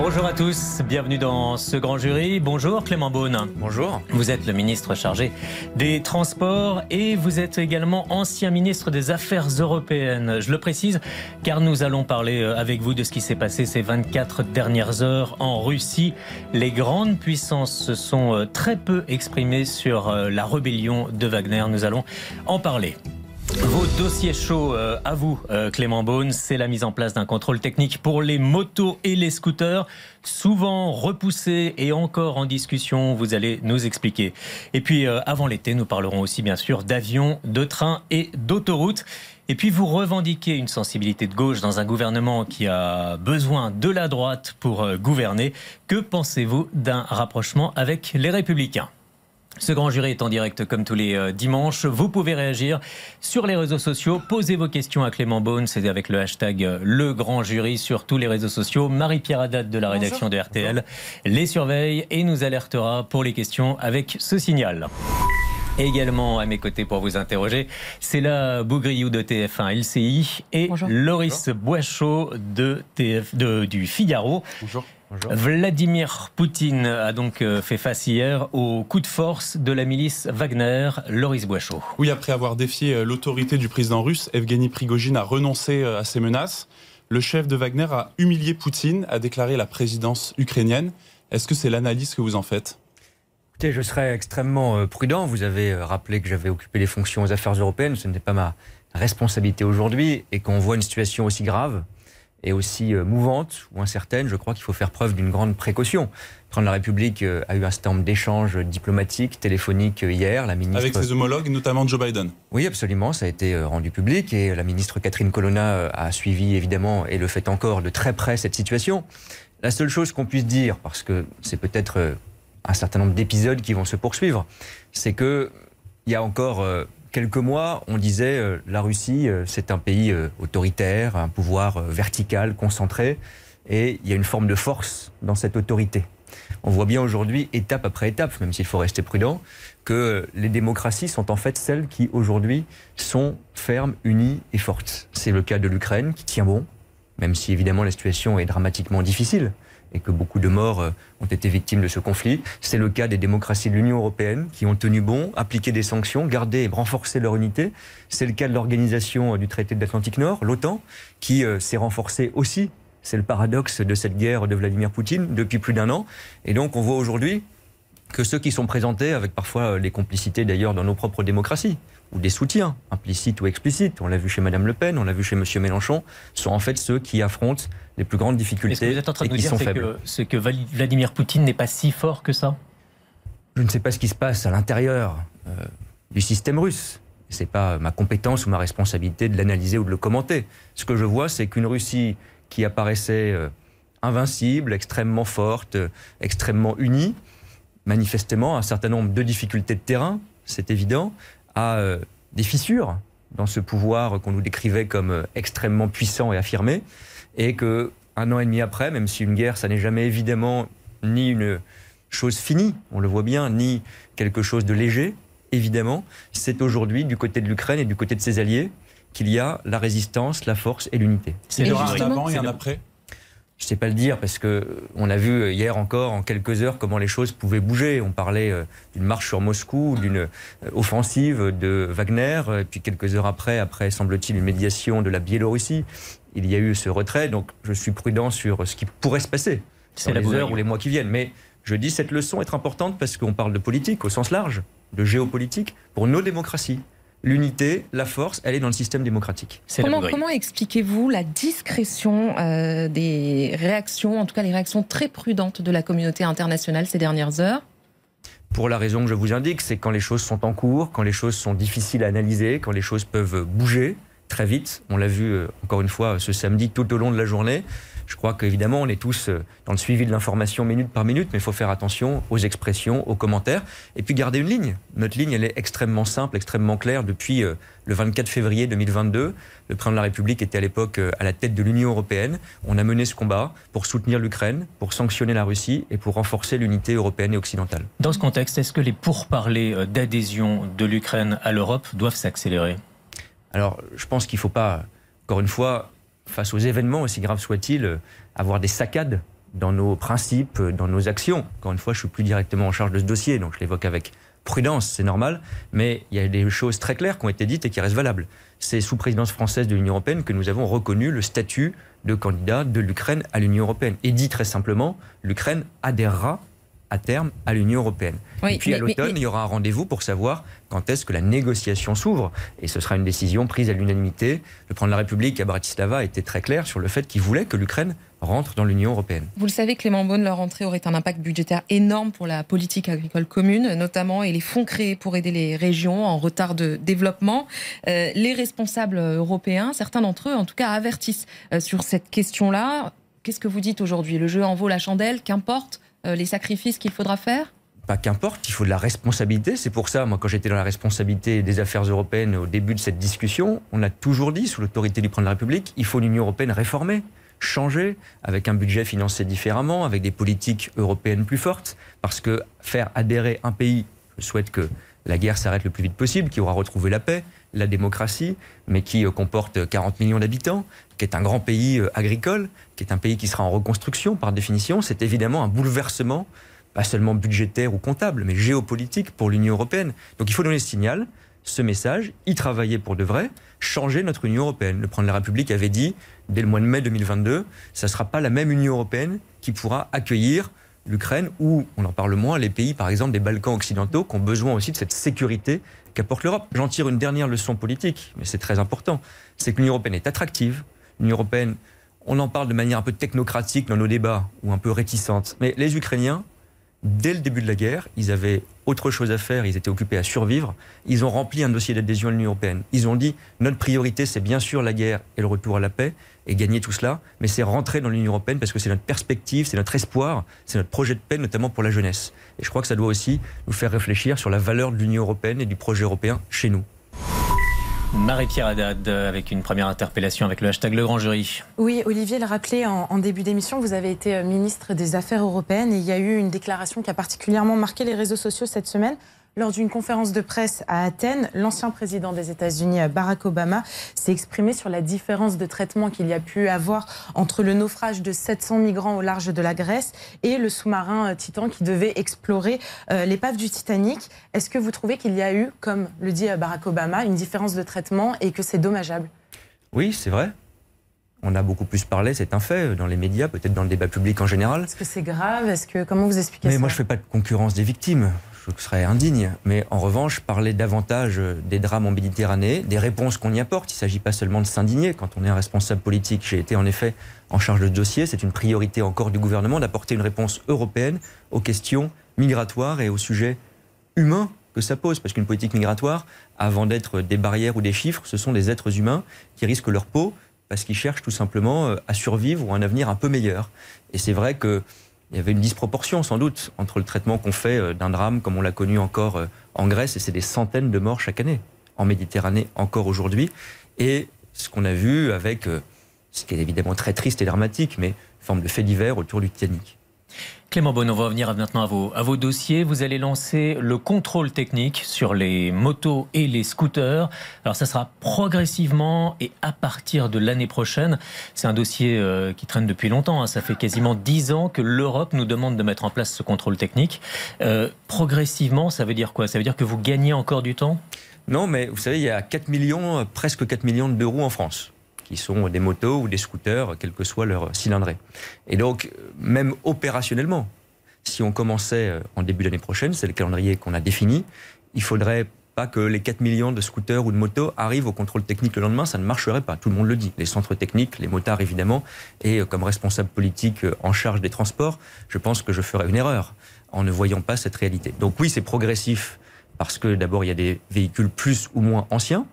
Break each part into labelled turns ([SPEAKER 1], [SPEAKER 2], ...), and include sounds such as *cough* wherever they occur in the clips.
[SPEAKER 1] Bonjour à tous, bienvenue dans ce grand jury. Bonjour Clément Beaune.
[SPEAKER 2] Bonjour.
[SPEAKER 1] Vous êtes le ministre chargé des Transports et vous êtes également ancien ministre des Affaires européennes. Je le précise car nous allons parler euh, avec vous de ce qui s'est passé ces 24 dernières heures en Russie. Les grandes puissances se sont euh, très peu exprimées sur euh, la rébellion de Wagner. Nous allons en parler. Vos dossiers chauds euh, à vous, euh, Clément Beaune, c'est la mise en place d'un contrôle technique pour les motos et les scooters, souvent repoussés et encore en discussion. Vous allez nous expliquer. Et puis, euh, avant l'été, nous parlerons aussi bien sûr d'avions, de trains et d'autoroutes. Et puis, vous revendiquez une sensibilité de gauche dans un gouvernement qui a besoin de la droite pour gouverner. Que pensez-vous d'un rapprochement avec les Républicains? Ce grand jury est en direct comme tous les euh, dimanches. Vous pouvez réagir sur les réseaux sociaux. Posez vos questions à Clément Beaune. C'est avec le hashtag euh, Le Grand Jury sur tous les réseaux sociaux. Marie-Pierre Haddad de la rédaction de RTL les surveille et nous alertera pour les questions avec ce signal. Également à mes côtés pour vous interroger, c'est la Bougriou de TF1 LCI et Loris Boischot de TF, de, du Figaro.
[SPEAKER 2] Bonjour.
[SPEAKER 1] Vladimir Poutine a donc euh, fait face hier au coup de force de la milice Wagner, Loris Boischot.
[SPEAKER 2] Oui, après avoir défié euh, l'autorité du président russe, Evgeny Prigogine a renoncé euh, à ses menaces. Le chef de Wagner a humilié Poutine, a déclaré la présidence ukrainienne. Est-ce que c'est l'analyse que vous en faites?
[SPEAKER 3] Écoutez, je serais extrêmement prudent. Vous avez rappelé que j'avais occupé les fonctions aux affaires européennes. Ce n'était pas ma responsabilité aujourd'hui. Et qu'on voit une situation aussi grave, et aussi euh, mouvante ou incertaine, je crois qu'il faut faire preuve d'une grande précaution. Le président de la République euh, a eu un certain nombre d'échanges diplomatiques, téléphoniques euh, hier. La ministre...
[SPEAKER 2] Avec ses homologues, notamment Joe Biden.
[SPEAKER 3] Oui, absolument. Ça a été rendu public et la ministre Catherine Colonna a suivi évidemment et le fait encore de très près cette situation. La seule chose qu'on puisse dire, parce que c'est peut-être un certain nombre d'épisodes qui vont se poursuivre, c'est que il y a encore quelques mois, on disait euh, la Russie, euh, c'est un pays euh, autoritaire, un pouvoir vertical, concentré, et il y a une forme de force dans cette autorité. On voit bien aujourd'hui, étape après étape, même s'il faut rester prudent, que les démocraties sont en fait celles qui aujourd'hui sont fermes, unies et fortes. C'est le cas de l'Ukraine qui tient bon, même si évidemment la situation est dramatiquement difficile et que beaucoup de morts euh, ont été victimes de ce conflit. C'est le cas des démocraties de l'Union européenne qui ont tenu bon, appliqué des sanctions, gardé et renforcé leur unité. C'est le cas de l'organisation euh, du traité de l'Atlantique Nord, l'OTAN, qui euh, s'est renforcée aussi. C'est le paradoxe de cette guerre de Vladimir Poutine depuis plus d'un an. Et donc on voit aujourd'hui que ceux qui sont présentés, avec parfois les complicités d'ailleurs dans nos propres démocraties, ou des soutiens, implicites ou explicites, on l'a vu chez Mme Le Pen, on l'a vu chez M. Mélenchon, sont en fait ceux qui affrontent les plus grandes difficultés
[SPEAKER 1] que vous êtes en train de dire
[SPEAKER 3] faibles.
[SPEAKER 1] Que, que Vladimir Poutine n'est pas si fort que ça?
[SPEAKER 3] Je ne sais pas ce qui se passe à l'intérieur euh, du système russe. Ce n'est pas ma compétence ou ma responsabilité de l'analyser ou de le commenter. Ce que je vois, c'est qu'une Russie qui apparaissait euh, invincible, extrêmement forte, euh, extrêmement unie, manifestement un certain nombre de difficultés de terrain, c'est évident, a des fissures dans ce pouvoir qu'on nous décrivait comme extrêmement puissant et affirmé et que un an et demi après, même si une guerre, ça n'est jamais évidemment ni une chose finie, on le voit bien, ni quelque chose de léger, évidemment, c'est aujourd'hui du côté de l'Ukraine et du côté de ses alliés qu'il y a la résistance, la force et l'unité.
[SPEAKER 2] C'est le avant et un après?
[SPEAKER 3] Je ne sais pas le dire parce que on a vu hier encore en quelques heures comment les choses pouvaient bouger. On parlait euh, d'une marche sur Moscou, d'une euh, offensive de Wagner, et puis quelques heures après, après semble-t-il une médiation de la Biélorussie, il y a eu ce retrait. Donc je suis prudent sur ce qui pourrait se passer dans les heures ou les mois qui viennent. Mais je dis cette leçon est importante parce qu'on parle de politique au sens large, de géopolitique pour nos démocraties. L'unité, la force, elle est dans le système démocratique.
[SPEAKER 4] Comment, comment expliquez-vous la discrétion euh, des réactions, en tout cas les réactions très prudentes de la communauté internationale ces dernières heures?
[SPEAKER 3] Pour la raison que je vous indique, c'est quand les choses sont en cours, quand les choses sont difficiles à analyser, quand les choses peuvent bouger, très vite. On l'a vu encore une fois ce samedi tout au long de la journée. Je crois qu'évidemment, on est tous euh, dans le suivi de l'information minute par minute, mais il faut faire attention aux expressions, aux commentaires, et puis garder une ligne. Notre ligne, elle est extrêmement simple, extrêmement claire. Depuis euh, le 24 février 2022, le président de la République était à l'époque euh, à la tête de l'Union européenne. On a mené ce combat pour soutenir l'Ukraine, pour sanctionner la Russie et pour renforcer l'unité européenne et occidentale.
[SPEAKER 1] Dans ce contexte, est-ce que les pourparlers d'adhésion de l'Ukraine à l'Europe doivent s'accélérer?
[SPEAKER 3] Alors, je pense qu'il ne faut pas, encore une fois, face aux événements, aussi graves soient-ils, euh, avoir des saccades dans nos principes, euh, dans nos actions. Encore une fois, je suis plus directement en charge de ce dossier, donc je l'évoque avec prudence, c'est normal, mais il y a des choses très claires qui ont été dites et qui restent valables. C'est sous présidence française de l'Union européenne que nous avons reconnu le statut de candidat de l'Ukraine à l'Union européenne. Et dit très simplement, l'Ukraine adhérera à terme à l'Union européenne. et puis à l'automne, il y aura un rendez-vous pour savoir quand est-ce que la négociation s'ouvre. Et ce sera une décision prise à l'unanimité. Le président de la République à Bratislava était très clair sur le fait qu'il voulait que l'Ukraine rentre dans l'Union européenne.
[SPEAKER 4] Vous le savez, Clément Beaune, leur entrée aurait un impact budgétaire énorme pour la politique agricole commune, notamment, et les fonds créés pour aider les régions en retard de développement. Euh, les responsables européens, certains d'entre eux en tout cas, avertissent euh, sur cette question-là. Qu'est-ce que vous dites aujourd'hui? Le jeu en vaut la chandelle, qu'importe? Les sacrifices qu'il faudra faire
[SPEAKER 3] pas qu'importe, il faut de la responsabilité. C'est pour ça, moi, quand j'étais dans la responsabilité des affaires européennes au début de cette discussion, on a toujours dit, sous l'autorité du président de la République, il faut l'Union européenne réformer, changer, avec un budget financé différemment, avec des politiques européennes plus fortes. Parce que faire adhérer un pays, je souhaite que la guerre s'arrête le plus vite possible, qui aura retrouvé la paix, la démocratie, mais qui euh, comporte 40 millions d'habitants, qui est un grand pays euh, agricole, qui est un pays qui sera en reconstruction par définition, c'est évidemment un bouleversement, pas seulement budgétaire ou comptable, mais géopolitique pour l'Union européenne. Donc il faut donner ce signal, ce message, y travailler pour de vrai, changer notre Union européenne. Le président de la République avait dit, dès le mois de mai 2022, ça ne sera pas la même Union européenne qui pourra accueillir l'Ukraine ou, on en parle moins, les pays, par exemple, des Balkans occidentaux qui ont besoin aussi de cette sécurité l'Europe. J'en tire une dernière leçon politique, mais c'est très important. C'est que l'Union européenne est attractive. L'Union européenne, on en parle de manière un peu technocratique dans nos débats, ou un peu réticente. Mais les Ukrainiens, dès le début de la guerre, ils avaient autre chose à faire, ils étaient occupés à survivre. Ils ont rempli un dossier d'adhésion à l'Union européenne. Ils ont dit, notre priorité, c'est bien sûr la guerre et le retour à la paix, et gagner tout cela, mais c'est rentrer dans l'Union européenne parce que c'est notre perspective, c'est notre espoir, c'est notre projet de paix, notamment pour la jeunesse. Et je crois que ça doit aussi nous faire réfléchir sur la valeur de l'Union européenne et du projet européen chez nous.
[SPEAKER 1] Marie-Pierre Haddad, avec une première interpellation avec le hashtag Le Grand Jury.
[SPEAKER 5] Oui, Olivier l'a rappelé en, en, début d'émission, vous avez été euh, ministre des Affaires européennes et il y a eu une déclaration qui a particulièrement marqué les réseaux sociaux cette semaine. Lors d'une conférence de presse à Athènes, l'ancien président des États-Unis, Barack Obama, s'est exprimé sur la différence de traitement qu'il y a pu avoir entre le naufrage de 700 migrants au large de la Grèce et le sous-marin euh, Titan qui devait explorer euh, l'épave du Titanic. Est-ce que vous trouvez qu'il y a eu, comme le dit euh, Barack Obama, une différence de traitement et que c'est dommageable?
[SPEAKER 3] Oui, c'est vrai. On a beaucoup plus parlé, c'est un fait, dans les médias, peut-être dans le débat public en général.
[SPEAKER 5] Est-ce que c'est grave? Est-ce que comment vous expliquez
[SPEAKER 3] Mais
[SPEAKER 5] ça?
[SPEAKER 3] moi, je fais pas de concurrence des victimes ce serait indigne. Mais en revanche, parler davantage des drames en Méditerranée, des réponses qu'on y apporte. Il ne s'agit pas seulement de s'indigner. Quand on est un responsable politique, j'ai été en effet en charge de dossier. C'est une priorité encore du gouvernement d'apporter une réponse européenne aux questions migratoires et aux sujets humains que ça pose. Parce qu'une politique migratoire, avant d'être des barrières ou des chiffres, ce sont des êtres humains qui risquent leur peau parce qu'ils cherchent tout simplement euh, à survivre ou un avenir un peu meilleur. Et c'est vrai que il y avait une disproportion sans doute entre le traitement qu'on fait euh, d'un drame comme on l'a connu encore euh, en Grèce, et c'est des centaines de morts chaque année, en Méditerranée encore aujourd'hui, et ce qu'on a vu avec, euh, ce qui est évidemment très triste et dramatique, mais forme de fait divers autour du Titanic.
[SPEAKER 1] Clément Bon, on va revenir maintenant à vos, à vos dossiers. Vous allez lancer le contrôle technique sur les motos et les scooters. Alors ça sera progressivement et à partir de l'année prochaine. C'est un dossier euh, qui traîne depuis longtemps. Hein. Ça fait quasiment dix ans que l'Europe nous demande de mettre en place ce contrôle technique. Euh, progressivement, ça veut dire quoi? Ça veut dire que vous gagnez encore du temps?
[SPEAKER 3] Non, mais vous savez, il y a 4 millions, presque 4 millions d'euros en France qui sont des motos ou des scooters, quel que soit leur cylindrée. Et donc, même opérationnellement, si on commençait euh, en début d'année prochaine, c'est le calendrier qu'on a défini, il faudrait pas que les 4 millions de scooters ou de motos arrivent au contrôle technique le lendemain, ça ne marcherait pas. Tout le monde le dit. Les centres techniques, les motards évidemment, et euh, comme responsable politique euh, en charge des transports, je pense que je ferais une erreur en ne voyant pas cette réalité. Donc oui, c'est progressif parce que d'abord il y a des véhicules plus ou moins anciens,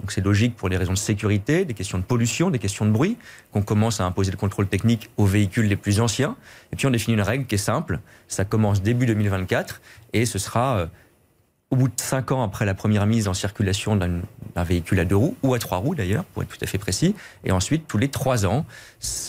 [SPEAKER 3] Donc c'est logique pour des raisons de sécurité, des questions de pollution, des questions de bruit, qu'on commence à imposer le contrôle technique aux véhicules les plus anciens. Et puis on définit une règle qui est simple. Ça commence début 2024 et ce sera euh, au bout de cinq ans après la première mise en circulation d'un véhicule à deux roues, ou à trois roues d'ailleurs, pour être tout à fait précis, et ensuite tous les trois ans.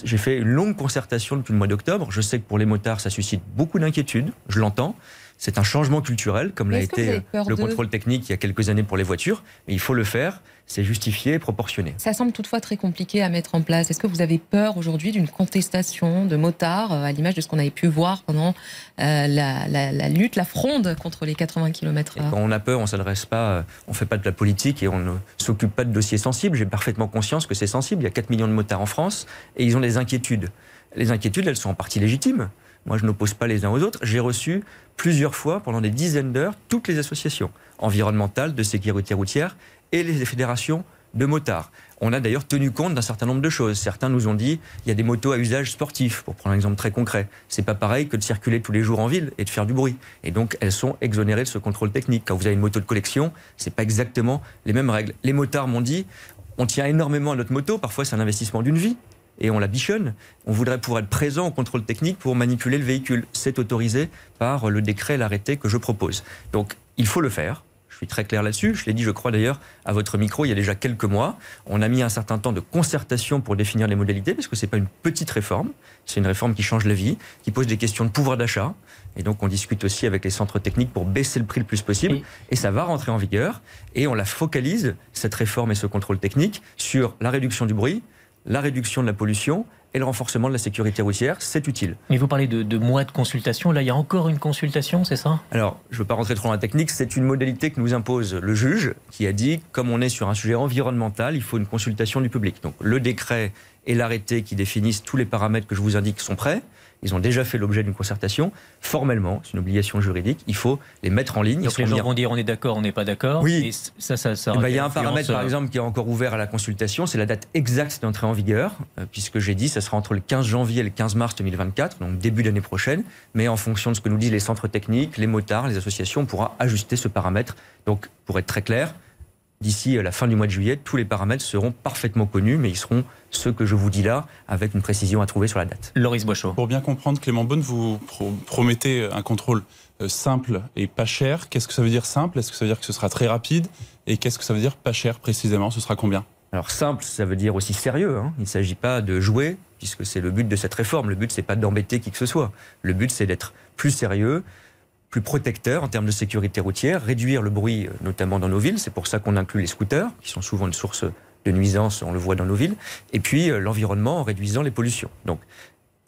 [SPEAKER 3] J'ai fait une longue concertation depuis le mois d'octobre. Je sais que pour les motards, ça suscite beaucoup d'inquiétudes, je l'entends. C'est un changement culturel, comme l'a été le contrôle technique il y a quelques années pour les voitures, mais il faut le faire c'est justifié et proportionné.
[SPEAKER 4] Ça semble toutefois très compliqué à mettre en place. Est-ce que vous avez peur aujourd'hui d'une contestation de motards, euh, à l'image de ce qu'on avait pu voir pendant euh, la, lutte, la fronde contre les 80 km
[SPEAKER 3] Quand on a peur, on s'adresse pas, euh, on fait pas de la politique et on ne s'occupe pas de dossiers sensibles. J'ai parfaitement conscience que c'est sensible. Il y a 4 millions de motards en France et ils ont des inquiétudes. Les inquiétudes, elles sont en partie légitimes. Moi, je n'oppose pas les uns aux autres. J'ai reçu plusieurs fois, pendant des dizaines d'heures, toutes les associations environnementales, de sécurité routière et les fédérations de motards. On a d'ailleurs tenu compte d'un certain nombre de choses. Certains nous ont dit il y a des motos à usage sportif, pour prendre un exemple très concret. C'est pas pareil que de circuler tous les jours en ville et de faire du bruit. Et donc elles sont exonérées de ce contrôle technique. Quand vous avez une moto de collection, c'est pas exactement les mêmes règles. Les motards m'ont dit on tient énormément à notre moto. Parfois c'est un investissement d'une vie et on la bichonne. On voudrait pouvoir être présent au contrôle technique pour manipuler le véhicule. C'est autorisé par le décret, l'arrêté que je propose. Donc il faut le faire suis très clair là-dessus. Je l'ai dit, je crois d'ailleurs, à votre micro il y a déjà quelques mois. On a mis un certain temps de concertation pour définir les modalités, parce que ce n'est pas une petite réforme. C'est une réforme qui change la vie, qui pose des questions de pouvoir d'achat. Et donc, on discute aussi avec les centres techniques pour baisser le prix le plus possible. Et ça va rentrer en vigueur. Et on la focalise, cette réforme et ce contrôle technique, sur la réduction du bruit, la réduction de la pollution et le renforcement de la sécurité routière, c'est utile.
[SPEAKER 1] Mais vous parlez de, mois de consultation, là il y a encore une consultation, c'est ça?
[SPEAKER 3] Alors, je ne veux pas rentrer trop dans la technique, c'est une modalité que nous impose le juge, qui a dit, comme on est sur un sujet environnemental, il faut une consultation du public. Donc le décret et l'arrêté qui définissent tous les paramètres que je vous indique sont prêts. Ils ont déjà fait l'objet d'une concertation. Formellement, c'est une obligation juridique. Il faut les mettre en ligne.
[SPEAKER 1] Donc les gens vont dire on est d'accord, on n'est pas d'accord.
[SPEAKER 3] Oui. ça, ça, ça eh ben, il y a un paramètre, par euh, exemple, qui est encore ouvert à la consultation. C'est la date exacte d'entrée en vigueur, euh, puisque j'ai dit ça sera entre le 15 janvier et le 15 mars 2024, donc début d'année prochaine. Mais en fonction de ce que nous disent les centres techniques, les motards, les associations, on pourra ajuster ce paramètre. Donc, pour être très clair, d'ici la fin du mois de juillet, tous les paramètres seront parfaitement connus, mais ils seront ceux que je vous dis là, avec une précision à trouver sur la date.
[SPEAKER 1] Loris Boichot.
[SPEAKER 2] Pour bien comprendre, Clément Bonne, vous promettez un contrôle euh, simple et pas cher. Qu'est-ce que ça veut dire simple? Est-ce que ça veut dire que ce sera très rapide? Et qu'est-ce que ça veut dire pas cher précisément? Ce sera combien?
[SPEAKER 3] Alors simple, ça veut dire aussi sérieux. Hein. Il ne s'agit pas de jouer, puisque c'est le but de cette réforme. Le but, c'est pas d'embêter qui que ce soit. Le but, c'est d'être plus sérieux, plus protecteur en termes de sécurité routière, réduire le bruit, euh, notamment dans nos villes. C'est pour ça qu'on inclut les scooters, qui sont souvent une source de nuisance, on le voit dans nos villes. Et puis euh, l'environnement en réduisant les pollutions. Donc,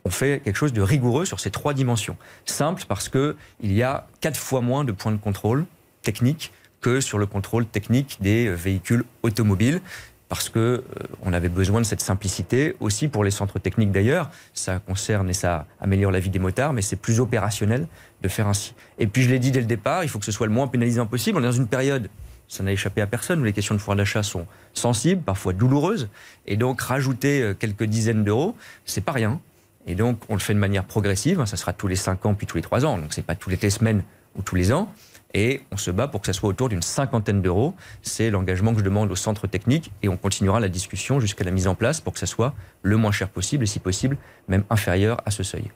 [SPEAKER 3] on fait quelque chose de rigoureux sur ces trois dimensions. Simple parce que il y a quatre fois moins de points de contrôle technique que sur le contrôle technique des euh, véhicules automobiles parce que on avait besoin de cette simplicité aussi pour les centres techniques d'ailleurs. Ça concerne et ça améliore la vie des motards, mais c'est plus opérationnel de faire ainsi. Et puis je l'ai dit dès le départ, il faut que ce soit le moins pénalisant possible. On est dans une période, ça n'a échappé à personne, où les questions de pouvoir d'achat sont sensibles, parfois douloureuses, et donc rajouter euh, quelques dizaines d'euros, c'est pas rien. Et donc on le fait de manière progressive. Ça sera tous les cinq ans puis tous les trois ans. Donc c'est pas tous les semaines ou tous les ans et on se bat pour que ça soit autour d'une cinquantaine d'euros. C'est l'engagement que je demande au centre technique et on continuera la discussion jusqu'à la mise en place pour que ça soit le moins cher possible et si possible même inférieur à ce seuil.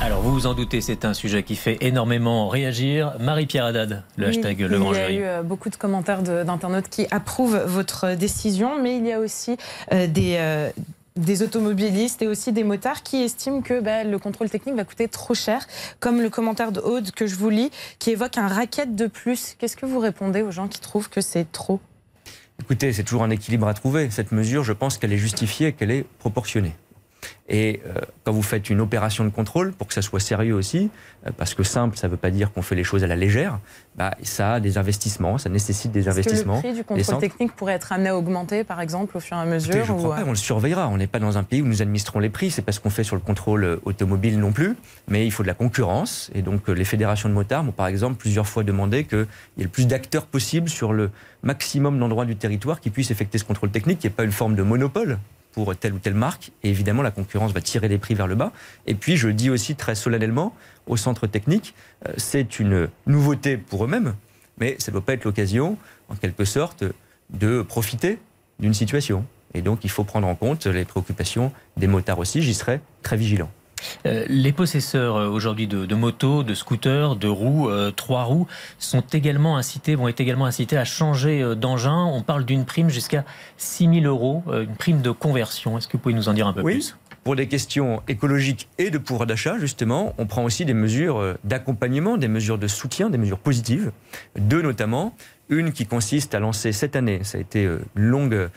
[SPEAKER 1] Alors vous vous en doutez, c'est un sujet qui fait énormément réagir. Marie-Pierre Haddad, le hashtag Le Grand Jury.
[SPEAKER 5] Il y a eu euh, beaucoup de commentaires d'internautes qui approuvent votre décision, mais il y a aussi euh, des, euh, des automobilistes et aussi des motards qui estiment que bah, le contrôle technique va coûter trop cher, comme le commentaire de Aude que je vous lis, qui évoque un racket de plus. Qu'est-ce que vous répondez aux gens qui trouvent que c'est trop?
[SPEAKER 3] Écoutez, c'est toujours un équilibre à trouver. Cette mesure, je pense qu'elle est justifiée et qu'elle est proportionnée. Et euh, quand vous faites une opération de contrôle, pour que ça soit sérieux aussi, euh, parce que simple, ça ne veut pas dire qu'on fait les choses à la légère, bah, ça a des investissements, ça nécessite des investissements.
[SPEAKER 5] Que le prix du contrôle technique pourrait être amené à augmenter, par exemple, au fur et à mesure
[SPEAKER 3] je crois pas, On le surveillera. On n'est pas dans un pays où nous administrons les prix. C'est pas ce qu'on fait sur le contrôle euh, automobile non plus. Mais il faut de la concurrence. Et donc, les fédérations de motards m'ont, par exemple, plusieurs fois demandé qu'il y ait le plus d'acteurs possible sur le maximum d'endroits du territoire qui puissent effectuer ce contrôle technique, qui n'est pas une forme de monopole pour telle ou telle marque. Et évidemment, la concurrence va tirer les prix vers le bas. Et puis, je dis aussi très solennellement au centre technique, euh, c'est une nouveauté pour eux-mêmes, mais ça ne doit pas être l'occasion, en quelque sorte, de profiter d'une situation. Et donc, il faut prendre en compte les préoccupations des motards aussi. J'y serai très vigilant.
[SPEAKER 1] Euh, les possesseurs euh, aujourd'hui de, motos, de scooters, de roues, euh, trois roues, sont également incités, vont être également incités à changer d'engin. On parle d'une prime jusqu'à 6 000 euros, une prime de conversion. Est-ce que vous pouvez nous en dire un peu
[SPEAKER 3] oui.
[SPEAKER 1] plus?
[SPEAKER 3] Pour des questions écologiques et de pouvoir d'achat, justement, on prend aussi des mesures d'accompagnement, des mesures de soutien, des mesures positives. Deux notamment. Une qui consiste à lancer cette année, ça a été une longue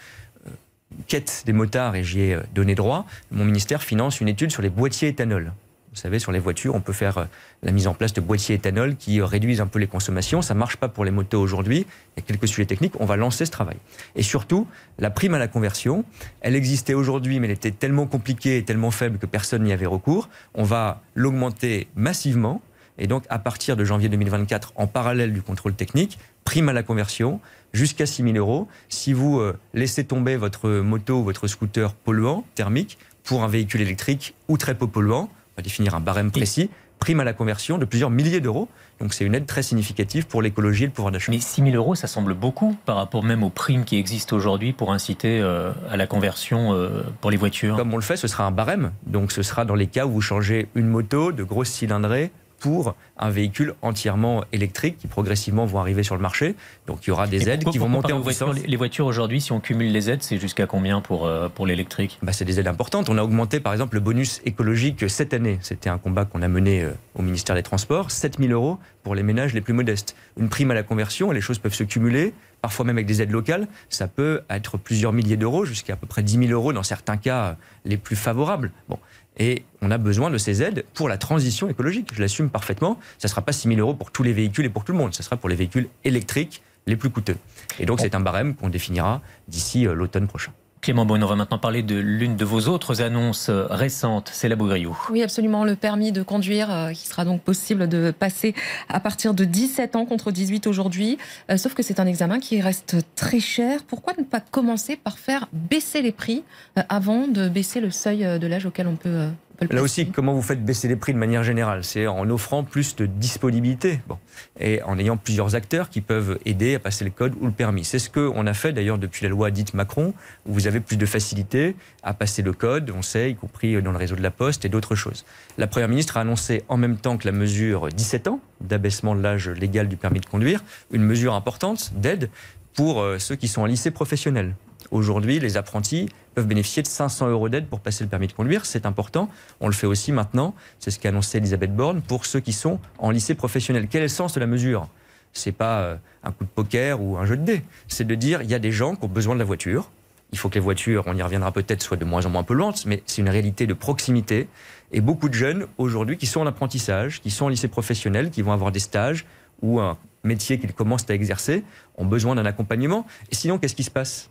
[SPEAKER 3] quête des motards et j'y ai euh, donné droit, mon ministère finance une étude sur les boîtiers éthanol. Vous savez, sur les voitures, on peut faire euh, la mise en place de boîtiers éthanol qui euh, réduisent un peu les consommations. Ça ne marche pas pour les motos aujourd'hui. Il y a quelques sujets techniques. On va lancer ce travail. Et surtout, la prime à la conversion, elle existait aujourd'hui, mais elle était tellement compliquée et tellement faible que personne n'y avait recours. On va l'augmenter massivement. Et donc, à partir de janvier 2024, en parallèle du contrôle technique, prime à la conversion, jusqu'à 6 000 euros si vous euh, laissez tomber votre moto ou votre scooter polluant, thermique, pour un véhicule électrique ou très peu polluant. On va définir un barème précis. Prime à la conversion de plusieurs milliers d'euros. Donc c'est une aide très significative pour l'écologie et le pouvoir d'achat.
[SPEAKER 1] Mais 6 000 euros, ça semble beaucoup par rapport même aux primes qui existent aujourd'hui pour inciter euh, à la conversion euh, pour les voitures.
[SPEAKER 3] Comme on le fait, ce sera un barème. Donc ce sera dans les cas où vous changez une moto de grosse cylindrée pour un véhicule entièrement électrique qui progressivement vont arriver sur le marché. Donc il y aura des aides qui vont monter en puissance.
[SPEAKER 1] Les voitures aujourd'hui, si on cumule les aides, c'est jusqu'à combien pour, euh, pour l'électrique?
[SPEAKER 3] Bah, C'est des aides importantes. On a augmenté par exemple le bonus écologique cette année. C'était un combat qu'on a mené euh, au ministère des Transports. 7 000 euros pour les ménages les plus modestes. Une prime à la conversion, les choses peuvent se cumuler parfois même avec des aides locales, ça peut être plusieurs milliers d'euros, jusqu'à à peu près 10 000 euros dans certains cas les plus favorables. Bon, et on a besoin de ces aides pour la transition écologique. Je l'assume parfaitement. Ça ne sera pas 6 000 euros pour tous les véhicules et pour tout le monde. Ce sera pour les véhicules électriques les plus coûteux. Et donc, c'est un barème qu'on définira d'ici euh, l'automne prochain.
[SPEAKER 1] Clément Beaune, on va maintenant parler de l'une de vos autres annonces euh, récentes, c'est la Bougriou.
[SPEAKER 4] Oui, absolument, le permis de conduire euh, qui sera donc possible de passer à partir de 17 ans contre 18 aujourd'hui. sauf que c'est un examen qui reste très cher. Pourquoi ne pas commencer par faire baisser les prix avant de baisser le seuil de l'âge auquel on peut
[SPEAKER 3] Là aussi, comment vous faites baisser les prix de manière générale? C'est en offrant plus de disponibilité bon, et en ayant plusieurs acteurs qui peuvent aider à passer le code ou le permis. C'est ce qu'on a fait d'ailleurs depuis la loi dite Macron, où vous avez plus de facilité à passer le code, on sait, y compris dans le réseau de la Poste et d'autres choses. La Première ministre a annoncé en même temps que la mesure 17 ans d'abaissement de l'âge légal du permis de conduire, une mesure importante d'aide pour euh, ceux qui sont en lycée professionnel. Aujourd'hui, les apprentis peuvent bénéficier de 500 euros d'aide pour passer le permis de conduire. C'est important. On le fait aussi maintenant. C'est ce qu'a annoncé Elisabeth Borne pour ceux qui sont en lycée professionnel. Quel est le sens de la mesure? C'est pas euh, un coup de poker ou un jeu de dés. C'est de dire il y a des gens qui ont besoin de la voiture. Il faut que les voitures, on y reviendra peut-être, soient de moins en moins polluantes, mais c'est une réalité de proximité. Et beaucoup de jeunes aujourd'hui qui sont en apprentissage, qui sont en lycée professionnel, qui vont avoir des stages ou un métier qu'ils commencent à exercer, ont besoin d'un accompagnement. Et sinon, qu'est-ce qui se passe?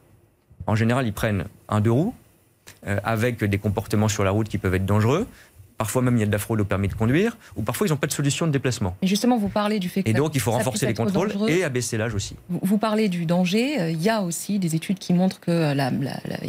[SPEAKER 3] En général, ils prennent un deux roues euh, avec des comportements sur la route qui peuvent être dangereux. Parfois même, il y a de la fraude au permis de conduire, ou parfois, ils n'ont pas de solution de déplacement.
[SPEAKER 4] Et justement, vous parlez du fait que.
[SPEAKER 3] Et donc, il faut renforcer les contrôles et abaisser l'âge aussi.
[SPEAKER 4] Vous parlez du danger. Euh, il y a aussi des études qui montrent qu'il y a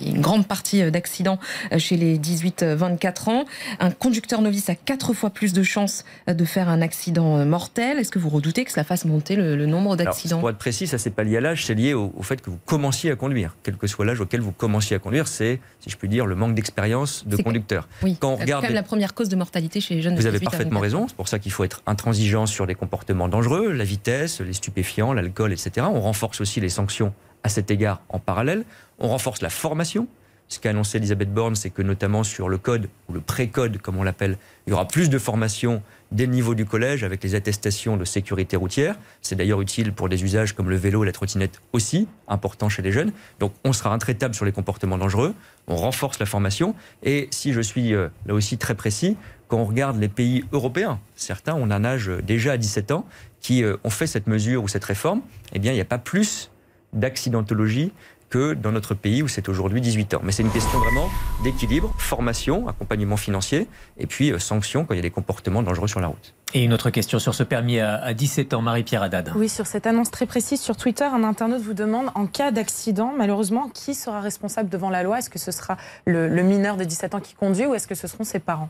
[SPEAKER 4] une grande partie euh, d'accidents euh, chez les 18-24 ans. Un conducteur novice a quatre fois plus de chances de faire un accident mortel. Est-ce que vous redoutez que cela fasse monter le, nombre d'accidents
[SPEAKER 3] Pour être précis, ça, c'est pas lié à l'âge, c'est lié au, fait que vous commenciez à conduire. Quel que soit l'âge auquel vous commenciez à conduire, c'est, si je puis dire, le manque d'expérience de conducteur.
[SPEAKER 4] Oui, Quand on regarde. la première cause de mortalité chez les jeunes.
[SPEAKER 3] Vous avez parfaitement raison. C'est pour ça qu'il faut être intransigeant sur les comportements dangereux, la vitesse, les stupéfiants, l'alcool, etc. On renforce aussi les sanctions à cet égard en parallèle. On renforce la formation. Ce qu'a annoncé Elisabeth Borne, c'est que notamment sur le code, ou le pré-code comme on l'appelle, il y aura plus de formation dès le niveau du collège avec les attestations de sécurité routière. C'est d'ailleurs utile pour des usages comme le vélo et la trottinette aussi, important chez les jeunes. Donc on sera intraitable sur les comportements dangereux, on renforce la formation. Et si je suis euh, là aussi très précis, quand on regarde les pays européens, certains ont un âge déjà à 17 ans, qui euh, ont fait cette mesure ou cette réforme, eh bien il n'y a pas plus d'accidentologie que dans notre pays où c'est aujourd'hui 18 ans. Mais c'est une question vraiment d'équilibre, formation, accompagnement financier et puis euh, sanctions quand il y a des comportements dangereux sur la route.
[SPEAKER 1] Et une autre question sur ce permis à 17 ans, Marie-Pierre Haddad.
[SPEAKER 5] Oui, sur cette annonce très précise sur Twitter, un internaute vous demande en cas d'accident, malheureusement, qui sera responsable devant la loi? Est-ce que ce sera le, le mineur de 17 ans qui conduit ou est-ce que ce seront ses parents?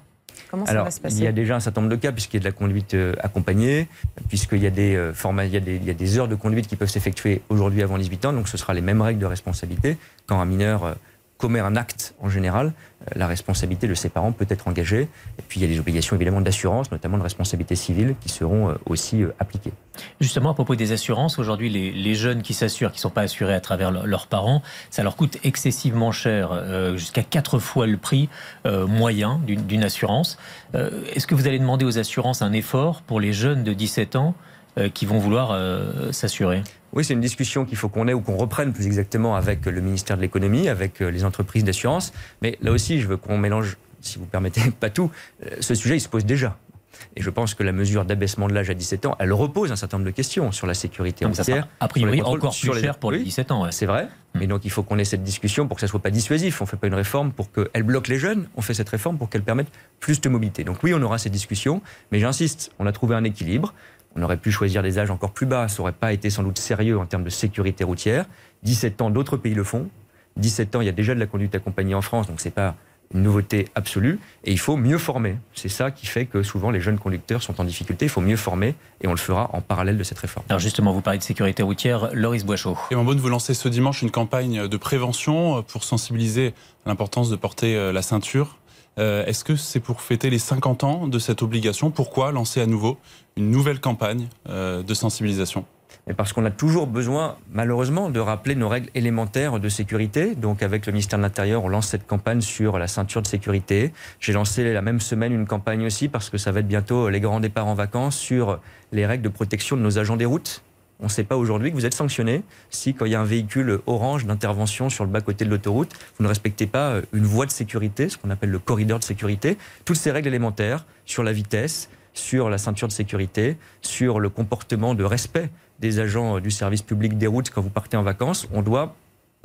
[SPEAKER 5] Comment ça va se passer
[SPEAKER 3] Il y a déjà un certain nombre de cas, puisqu'il y a de la conduite euh, accompagnée, puisqu'il y, a des, euh, formats, il, y a des, il y a des heures de conduite qui peuvent s'effectuer aujourd'hui avant 18 ans, donc ce sera les mêmes règles de responsabilité quand un mineur euh, commet un acte en général, euh, la responsabilité de ses parents peut être engagée. Et puis il y a des obligations évidemment d'assurance, notamment de responsabilité civile, qui seront euh, aussi euh, appliquées.
[SPEAKER 1] Justement, à propos des assurances, aujourd'hui, les, les, jeunes qui s'assurent, qui ne sont pas assurés à travers le, leurs parents, ça leur coûte excessivement cher, jusqu'à quatre fois le prix moyen d'une assurance. Est-ce que vous allez demander aux assurances un effort pour les jeunes de 17 ans qui vont vouloir s'assurer?
[SPEAKER 3] Oui, c'est une discussion qu'il faut qu'on ait ou qu'on reprenne plus exactement avec le ministère de l'économie, avec les entreprises d'assurance. Mais là aussi, je veux qu'on mélange, si vous permettez, *laughs* pas tout. Ce sujet, il se pose déjà. Et je pense que la mesure d'abaissement de l'âge à 17 ans, elle repose un certain nombre de questions sur la sécurité
[SPEAKER 1] donc
[SPEAKER 3] routière.
[SPEAKER 1] A priori encore plus cher les... pour les 17 ans. Ouais.
[SPEAKER 3] C'est vrai. Mais donc il faut qu'on ait cette discussion pour que ça soit pas dissuasif. On fait pas une réforme pour qu'elle bloque les jeunes. On fait cette réforme pour qu'elle permette plus de mobilité. Donc oui, on aura ces discussions. Mais j'insiste, on a trouvé un équilibre. On aurait pu choisir des âges encore plus bas, ça n'aurait pas été sans doute sérieux en termes de sécurité routière. 17 ans, d'autres pays le font. 17 ans, il y a déjà de la conduite accompagnée en France, donc c'est pas une nouveauté absolue. Et il faut mieux former. C'est ça qui fait que souvent les jeunes conducteurs sont en difficulté. Il faut mieux former et on le fera en parallèle de cette réforme.
[SPEAKER 1] Alors justement, vous parlez de sécurité routière. Loris Boichot.
[SPEAKER 2] Et en bonne, vous lancez ce dimanche une campagne de prévention pour sensibiliser à l'importance de porter la ceinture. Euh, Est-ce que c'est pour fêter les 50 ans de cette obligation? Pourquoi lancer à nouveau une nouvelle campagne euh, de sensibilisation?
[SPEAKER 3] Parce qu'on a toujours besoin, malheureusement, de rappeler nos règles élémentaires de sécurité. Donc, avec le ministère de l'Intérieur, on lance cette campagne sur la ceinture de sécurité. J'ai lancé la même semaine une campagne aussi, parce que ça va être bientôt les grands départs en vacances, sur les règles de protection de nos agents des routes. On ne sait pas aujourd'hui que vous êtes sanctionné si, quand il y a un véhicule orange d'intervention sur le bas-côté de l'autoroute, vous ne respectez pas une voie de sécurité, ce qu'on appelle le corridor de sécurité. Toutes ces règles élémentaires sur la vitesse, sur la ceinture de sécurité, sur le comportement de respect des agents du service public des routes quand vous partez en vacances, on doit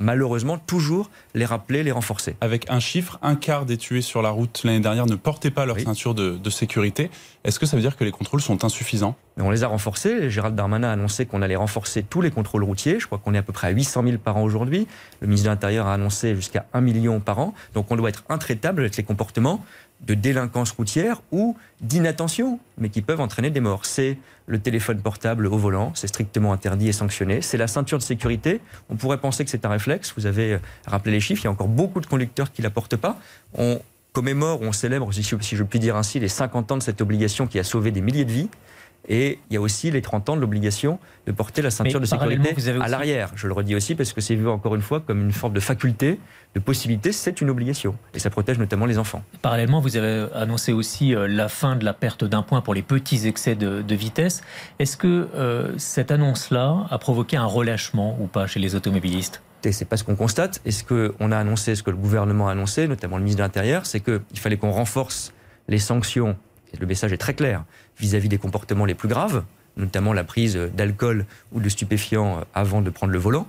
[SPEAKER 3] malheureusement toujours les rappeler, les renforcer.
[SPEAKER 2] Avec un chiffre, un quart des tués sur la route l'année dernière ne portaient pas leur oui. ceinture de, de sécurité. Est-ce que ça veut dire que les contrôles sont insuffisants?
[SPEAKER 3] On les a renforcés. Gérald Darmanin a annoncé qu'on allait renforcer tous les contrôles routiers. Je crois qu'on est à peu près à 800 000 par an aujourd'hui. Le ministre de l'Intérieur a annoncé jusqu'à 1 million par an. Donc on doit être intraitable avec les comportements de délinquance routière ou d'inattention, mais qui peuvent entraîner des morts. C'est le téléphone portable au volant, c'est strictement interdit et sanctionné. C'est la ceinture de sécurité. On pourrait penser que c'est un réflexe. Vous avez rappelé les chiffres. Il y a encore beaucoup de conducteurs qui ne la portent pas. On commémore, on célèbre, si je puis dire ainsi, les 50 ans de cette obligation qui a sauvé des milliers de vies. Et il y a aussi les 30 ans de l'obligation de porter la ceinture
[SPEAKER 1] Mais
[SPEAKER 3] de sécurité
[SPEAKER 1] aussi...
[SPEAKER 3] à l'arrière. Je le redis aussi parce que c'est vu encore une fois comme une forme de faculté, de possibilité. C'est une obligation. Et ça protège notamment les enfants.
[SPEAKER 1] Parallèlement, vous avez annoncé aussi euh, la fin de la perte d'un point pour les petits excès de, de vitesse. Est-ce que euh, cette annonce-là a provoqué un relâchement ou pas chez les automobilistes?
[SPEAKER 3] C'est pas ce qu'on constate. Et ce qu'on a annoncé, ce que le gouvernement a annoncé, notamment le ministre de l'Intérieur, c'est qu'il fallait qu'on renforce les sanctions. Et le message est très clair vis-à-vis -vis des comportements les plus graves, notamment la prise d'alcool ou de stupéfiants avant de prendre le volant.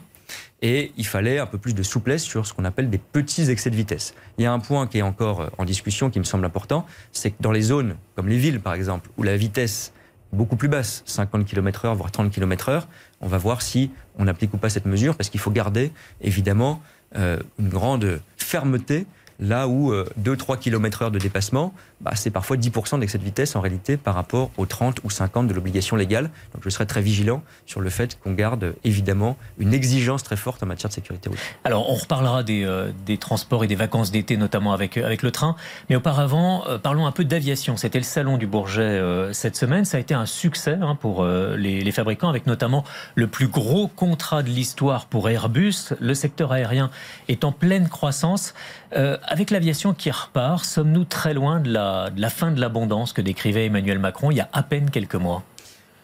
[SPEAKER 3] Et il fallait un peu plus de souplesse sur ce qu'on appelle des petits excès de vitesse. Il y a un point qui est encore en discussion qui me semble important, c'est que dans les zones comme les villes par exemple, où la vitesse est beaucoup plus basse, 50 km/h voire 30 km/h, on va voir si on applique ou pas cette mesure, parce qu'il faut garder évidemment euh, une grande fermeté là où euh, 2-3 km/h de dépassement, bah, c'est parfois 10% d'excès de vitesse en réalité par rapport aux 30 ou 50 de l'obligation légale. Donc je serai très vigilant sur le fait qu'on garde évidemment une exigence très forte en matière de sécurité routière.
[SPEAKER 1] Alors on reparlera des, euh, transports et des vacances d'été notamment avec, avec le train, mais auparavant euh, parlons un peu d'aviation. C'était le salon du Bourget euh, cette semaine, ça a été un succès hein, pour les, fabricants avec notamment le plus gros contrat de l'histoire pour Airbus. Le secteur aérien est en pleine croissance. Euh, avec l'aviation qui repart, sommes-nous très loin de la, fin de l'abondance que décrivait Emmanuel Macron il y a à peine quelques mois?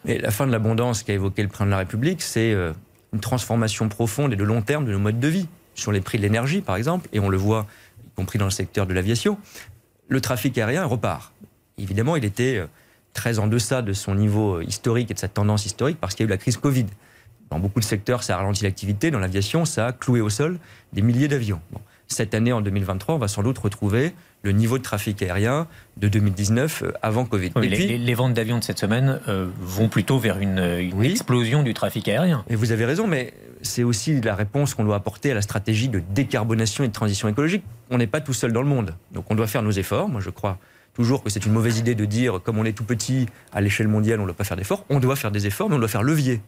[SPEAKER 3] La fin de l'abondance qu'a évoqué le président de la République, c'est euh, une transformation profonde et de long terme de nos modes de vie, sur les prix de l'énergie par exemple, et on le voit y compris dans le secteur de l'aviation. Le trafic aérien repart. Évidemment, il était euh, très en deçà de son niveau historique et de sa tendance historique parce qu'il y a eu la crise Covid. Dans beaucoup de secteurs, ça a ralenti l'activité. Dans l'aviation, ça a cloué au sol des milliers d'avions. Cette année, en 2023, on va sans doute retrouver le niveau de trafic aérien de 2019 avant Covid.
[SPEAKER 1] Oui, et les, puis, les, ventes d'avions de cette semaine euh, vont plutôt vers une, une oui. explosion du trafic aérien.
[SPEAKER 3] Et vous avez raison, mais c'est aussi la réponse qu'on doit apporter à la stratégie de décarbonation et de transition écologique. On n'est pas tout seul dans le monde, donc on doit faire nos efforts. Moi, je crois toujours que c'est une mauvaise idée de dire, comme on est tout petit à l'échelle mondiale, on ne doit pas faire d'efforts. On doit faire des efforts, mais on doit faire levier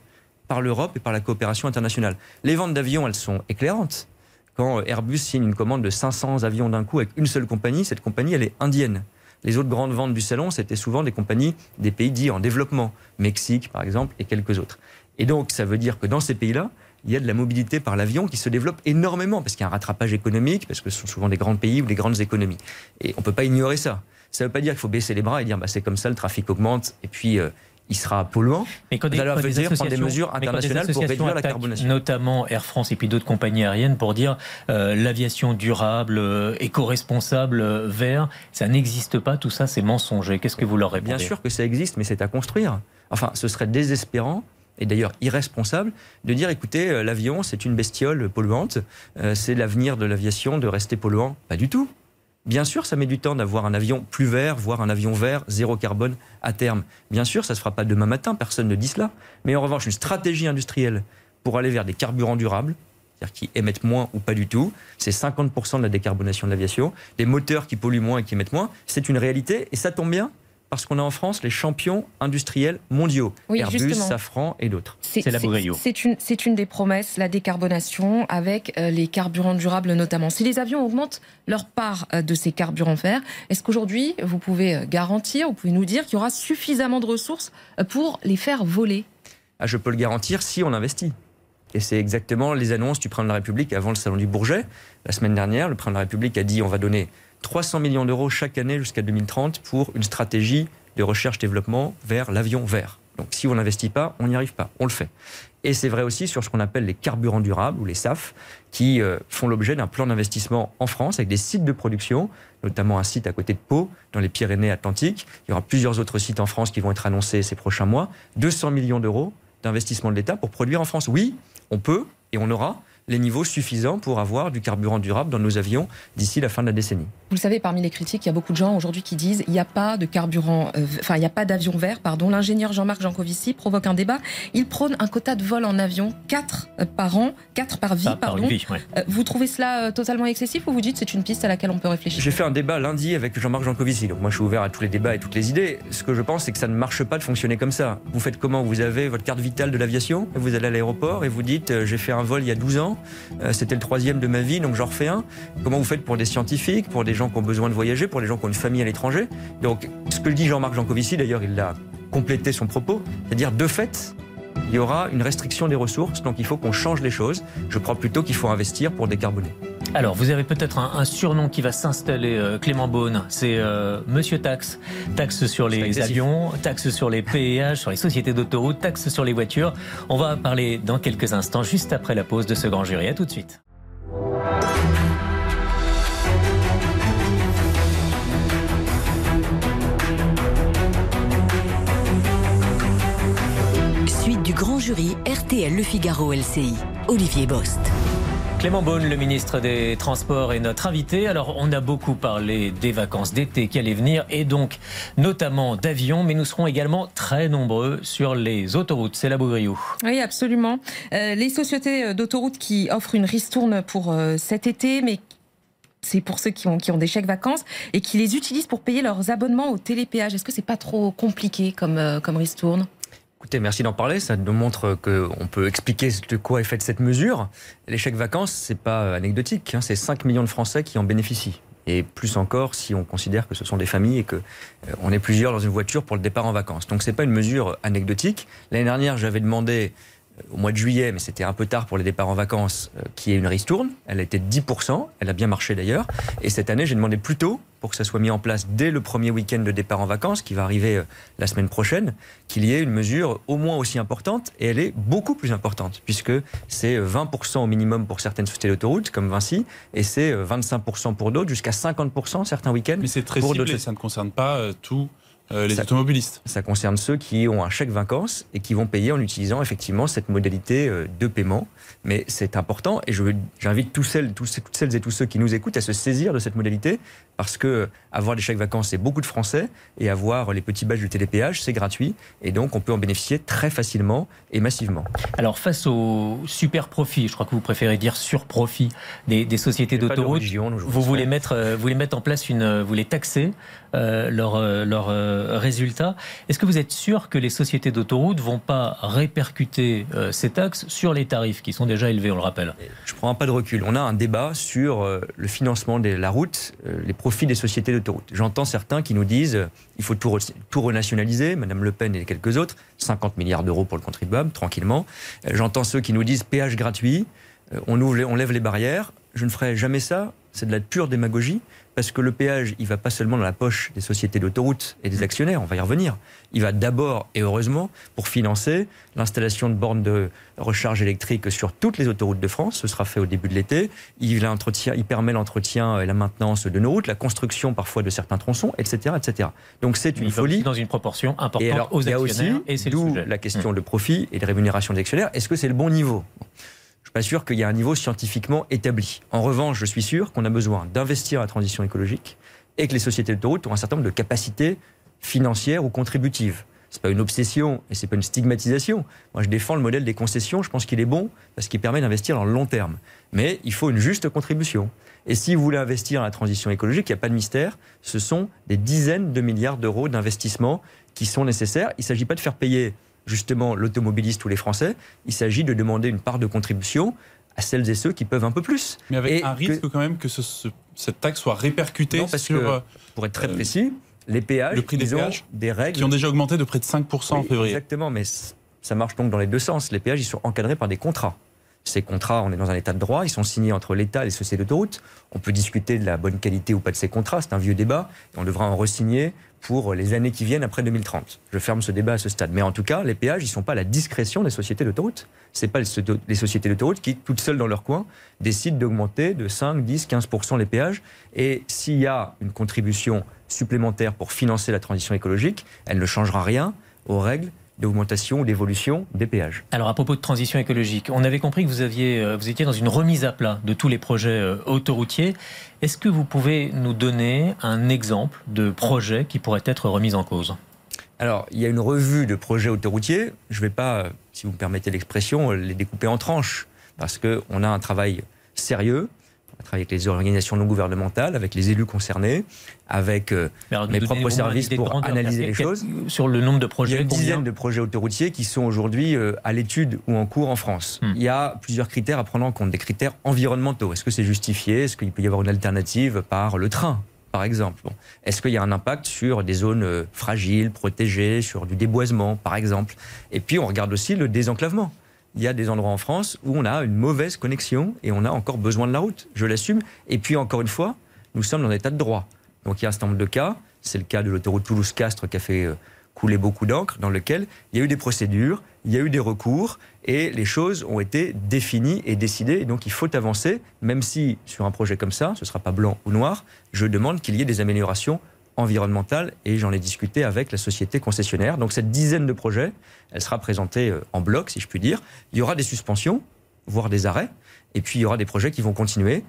[SPEAKER 3] par l'Europe et par la coopération internationale. Les ventes d'avions, elles sont éclairantes. Quand Airbus signe une commande de 500 avions d'un coup avec une seule compagnie, cette compagnie, elle est indienne. Les autres grandes ventes du salon, c'était souvent des compagnies des pays dits en développement, Mexique par exemple, et quelques autres. Et donc, ça veut dire que dans ces pays-là, il y a de la mobilité par l'avion qui se développe énormément, parce qu'il y a un rattrapage économique, parce que ce sont souvent des grands pays ou des grandes économies. Et on ne peut pas ignorer ça. Ça ne veut pas dire qu'il faut baisser les bras et dire bah, c'est comme ça, le trafic augmente, et puis euh, il sera polluant.
[SPEAKER 1] Mais quand des,
[SPEAKER 3] Alors,
[SPEAKER 1] quand
[SPEAKER 3] veut
[SPEAKER 1] des
[SPEAKER 3] dire prendre des mesures
[SPEAKER 1] quand des
[SPEAKER 3] internationales pour réduire la carbonation.
[SPEAKER 1] Notamment Air France et puis d'autres compagnies aériennes pour dire euh, l'aviation durable, euh, éco-responsable, euh, vert, ça n'existe pas, tout ça c'est mensonger. Qu'est-ce que vous leur répondez
[SPEAKER 3] Bien sûr que ça existe, mais c'est à construire. Enfin, ce serait désespérant et d'ailleurs irresponsable de dire écoutez, euh, l'avion, c'est une bestiole polluante, euh, c'est l'avenir de l'aviation de rester polluant. Pas du tout. Bien sûr, ça met du temps d'avoir un avion plus vert, voire un avion vert, zéro carbone à terme. Bien sûr, ça ne se fera pas demain matin, personne ne dit cela. Mais en revanche, une stratégie industrielle pour aller vers des carburants durables, c'est-à-dire qui émettent moins ou pas du tout, c'est 50% de la décarbonation de l'aviation. Des moteurs qui polluent moins et qui émettent moins, c'est une réalité et ça tombe bien parce qu'on a en France les champions industriels mondiaux,
[SPEAKER 4] Oui,
[SPEAKER 3] Airbus,
[SPEAKER 4] justement.
[SPEAKER 3] Safran et d'autres.
[SPEAKER 1] C'est la.
[SPEAKER 4] C'est une, c'est une des promesses, la décarbonation, avec euh, les carburants durables notamment. Si les avions augmentent leur part euh, de ces carburants verts, est-ce qu'aujourd'hui, vous pouvez euh, garantir, vous pouvez nous dire qu'il y aura suffisamment de ressources pour les faire voler?
[SPEAKER 3] Ah, je peux le garantir si on investit. Et c'est exactement les annonces du président de la République avant le salon du Bourget. La semaine dernière, le président de la République a dit on va donner 300 millions d'euros chaque année jusqu'à 2030 pour une stratégie de recherche-développement vers l'avion vert. Donc si on n'investit pas, on n'y arrive pas. On le fait. Et c'est vrai aussi sur ce qu'on appelle les carburants durables ou les SAF, qui euh, font l'objet d'un plan d'investissement en France avec des sites de production, notamment un site à côté de Pau, dans les Pyrénées-Atlantiques. Il y aura plusieurs autres sites en France qui vont être annoncés ces prochains mois. 200 millions d'euros d'investissement de l'État pour produire en France. Oui, on peut et on aura les niveaux suffisants pour avoir du carburant durable dans nos avions d'ici la fin de la décennie.
[SPEAKER 4] Vous le savez, parmi les critiques, il y a beaucoup de gens aujourd'hui qui disent il n'y a pas de carburant, euh, enfin il n'y a pas d'avion vert, pardon. L'ingénieur Jean-Marc Jancovici provoque un débat. Il prône un quota de vol en avion, 4 par an, 4 par vie, pardon.
[SPEAKER 1] une vie, ouais.
[SPEAKER 4] Euh, Vous trouvez cela euh, totalement excessif ou vous dites c'est une piste à laquelle on peut réfléchir?
[SPEAKER 3] J'ai fait un débat lundi avec Jean-Marc Jancovici. Donc moi, je suis ouvert à tous les débats et toutes les idées. Ce que je pense, c'est que ça ne marche pas de fonctionner comme ça. Vous faites comment? Vous avez votre carte vitale de l'aviation, vous allez à l'aéroport et vous dites euh, j'ai fait un vol il y a 12 ans, euh, c'était le troisième de ma vie, donc j'en refais un. Comment vous faites pour des scientifiques, pour des gens qui ont besoin de voyager, pour les gens qui ont une famille à l'étranger? Donc ce que dit Jean-Marc Jancovici, d'ailleurs, il a complété son propos, c'est-à-dire de fait, il y aura une restriction des ressources, donc il faut qu'on change les choses. Je crois plutôt qu'il faut investir pour décarboner.
[SPEAKER 1] Alors, vous avez peut-être un, un surnom qui va s'installer, euh, Clément Beaune. C'est euh, Monsieur Taxe. Taxe sur les avions, taxe sur les péages, sur les sociétés d'autoroutes, taxe sur les voitures. On va parler dans quelques instants, juste après la pause de ce grand jury. À tout de suite.
[SPEAKER 6] Grand jury RTL Le Figaro LCI. Olivier Bost.
[SPEAKER 1] Clément Beaune, le ministre des Transports, est notre invité. Alors, on a beaucoup parlé des vacances d'été qui allaient venir et donc notamment d'avions, mais nous serons également très nombreux sur les autoroutes. C'est la Bougriou.
[SPEAKER 4] Oui, absolument. Euh, les sociétés euh, d'autoroutes qui offrent une ristourne pour euh, cet été, mais c'est pour ceux qui ont, qui ont des chèques vacances et qui les utilisent pour payer leurs abonnements au télépéage. Est-ce que c'est pas trop compliqué comme, euh, comme ristourne?
[SPEAKER 3] Écoutez, merci d'en parler. Ça nous montre qu'on peut expliquer de quoi est faite cette mesure. Chèques vacances, c'est pas anecdotique. hein. C'est 5 millions de Français qui en bénéficient. Et plus encore si on considère que ce sont des familles et que euh, est plusieurs dans une voiture pour le départ en vacances. Donc c'est pas une mesure anecdotique. L'année dernière, j'avais demandé au mois de juillet, mais c'était un peu tard pour les départs en vacances, euh, qu'il y ait une ristourne. Elle a été de 10%, elle a bien marché d'ailleurs. Et cette année, j'ai demandé plus tôt, pour que ça soit mis en place dès le premier week-end de départ en vacances, qui va arriver euh, la semaine prochaine, qu'il y ait une mesure au moins aussi importante, et elle est beaucoup plus importante, puisque c'est euh, 20% au minimum pour certaines sociétés d'autoroutes, comme Vinci, et c'est euh, 25% pour d'autres, jusqu'à 50% certains week-ends.
[SPEAKER 2] Mais c'est très
[SPEAKER 3] Pour
[SPEAKER 2] ciblé, ça ne concerne pas euh, tous euh, les
[SPEAKER 3] Ça-
[SPEAKER 2] automobilistes.
[SPEAKER 3] Ça concerne ceux qui ont un chèque vacances et qui vont payer en utilisant effectivement cette modalité euh, de paiement. Mais c'est important et j'invite tous celles, toutes celles et tous ceux qui nous écoutent à se saisir de cette modalité parce que Avoir des chèques vacances, c'est beaucoup de Français. Et avoir les petits badges du télépéage, c'est gratuit. Et donc, on peut en bénéficier très facilement et massivement.
[SPEAKER 1] Alors, face aux super profits, je crois que vous préférez dire sur profit des, des sociétés d'autoroutes, vous voulez mettre, euh, vous voulez mettre en place une, vous voulez taxer euh, leurs leur, euh, résultats. Est-ce que vous êtes sûr que les sociétés d'autoroutes vont pas répercuter euh, ces taxes sur les tarifs qui sont déjà élevés, on le rappelle?
[SPEAKER 3] Je prends un pas de recul. On a un débat sur le financement de la route, les profits des sociétés J'entends certains qui nous disent il faut tout, tout renationaliser, Madame Le Pen et quelques autres, 50 milliards d'euros pour le contribuable, tranquillement. J'entends ceux qui nous disent péage gratuit, on, ouvre, on lève les barrières. Je ne ferai jamais ça. C'est de la pure démagogie parce que le péage, il va pas seulement dans la poche des sociétés d'autoroutes et des actionnaires, on va y revenir. Il va d'abord, et heureusement, pour financer l'installation de bornes de recharge électrique sur toutes les autoroutes de France. Ce sera fait au début de l'été. Il, il permet l'entretien et la maintenance de nos routes, la construction parfois de certains tronçons, etc. etc. Donc c'est une folie.
[SPEAKER 1] Dans une proportion importante aux actionnaires.
[SPEAKER 3] et c'est d'où la question mmh. de profit et de rémunération des actionnaires. Est-ce que c'est le bon niveau? Pas sûr qu'il y ait un niveau scientifiquement établi. En revanche, je suis sûr qu'on a besoin d'investir dans la transition écologique et que les sociétés d'autoroutes ont un certain nombre de capacités financières ou contributives. C'est pas une obsession et c'est pas une stigmatisation. Moi, je défends le modèle des concessions. Je pense qu'il est bon parce qu'il permet d'investir dans le long terme. Mais il faut une juste contribution. Et si vous voulez investir dans la transition écologique, il n'y a pas de mystère. Ce sont des dizaines de milliards d'euros d'investissement qui sont nécessaires. Il ne s'agit pas de faire payer justement l'automobiliste ou les Français, il s'agit de demander une part de contribution à celles et ceux qui peuvent un peu plus.
[SPEAKER 2] Mais avec un risque quand même que cette taxe soit répercutée
[SPEAKER 3] non, parce sur... Que, pour être très euh, précis, les péages,
[SPEAKER 2] le prix des péages,
[SPEAKER 3] des règles...
[SPEAKER 2] Qui ont déjà augmenté de près de 5% en février.
[SPEAKER 3] Exactement, mais ça marche donc dans les deux sens. Les péages, ils sont encadrés par des contrats. Ces contrats, on est dans un état de droit, ils sont signés entre l'État et les sociétés d'autoroutes. On peut discuter de la bonne qualité ou pas de ces contrats, c'est un vieux débat, et on devra en resigner pour les années qui viennent après 2030. Je ferme ce débat à ce stade. Mais en tout cas, les péages, ils ne sont pas à la discrétion des sociétés d'autoroutes. Ce pas les sociétés d'autoroutes qui, toutes seules dans leur coin, décident d'augmenter de 5, 10, 15% les péages. Et s'il y a une contribution supplémentaire pour financer la transition écologique, elle ne changera rien aux règles d'augmentation ou d'évolution des péages.
[SPEAKER 1] Alors à propos de transition écologique, on avait compris que vous, aviez, euh, vous étiez dans une remise à plat de tous les projets euh, autoroutiers. Est-ce que vous pouvez nous donner un exemple de projet qui pourrait être remis en cause?
[SPEAKER 3] Alors, il y a une revue de projets autoroutiers. Je ne vais pas, si vous me permettez l'expression, les découper en tranches, parce qu'on a un travail sérieux, travaille avec les organisations non gouvernementales, avec les élus concernés, avec euh, mes propres services pour analyser les choses.
[SPEAKER 1] Sur le nombre de projets
[SPEAKER 3] Il y a une dizaine de projets autoroutiers qui sont aujourd'hui euh, à l'étude ou en cours en France. Hmm. Il y a plusieurs critères à prendre en compte, des critères environnementaux. Est-ce que c'est justifié? Est-ce qu'il peut y avoir une alternative par le train par exemple? Est-ce qu'il y a un impact sur des zones euh, fragiles, protégées, sur du déboisement, par exemple? Et puis on regarde aussi le désenclavement il y a des endroits en France où on a une mauvaise connexion et on a encore besoin de la route. Je l'assume. Et puis, encore une fois, nous sommes dans un état de droit. Donc, il y a un certain nombre de cas. C'est le cas de l'autoroute Toulouse-Castres qui a fait euh, couler beaucoup d'encre, dans lequel il y a eu des procédures, il y a eu des recours et les choses ont été définies et décidées. Et donc, il faut avancer, même si sur un projet comme ça, ce ne sera pas blanc ou noir. Je demande qu'il y ait des améliorations environnementale et j'en ai discuté avec la société concessionnaire. Donc cette dizaine de projets, elle sera présentée euh, en bloc, si je puis dire. Il y aura des suspensions, voire des arrêts, et puis il y aura des projets qui vont continuer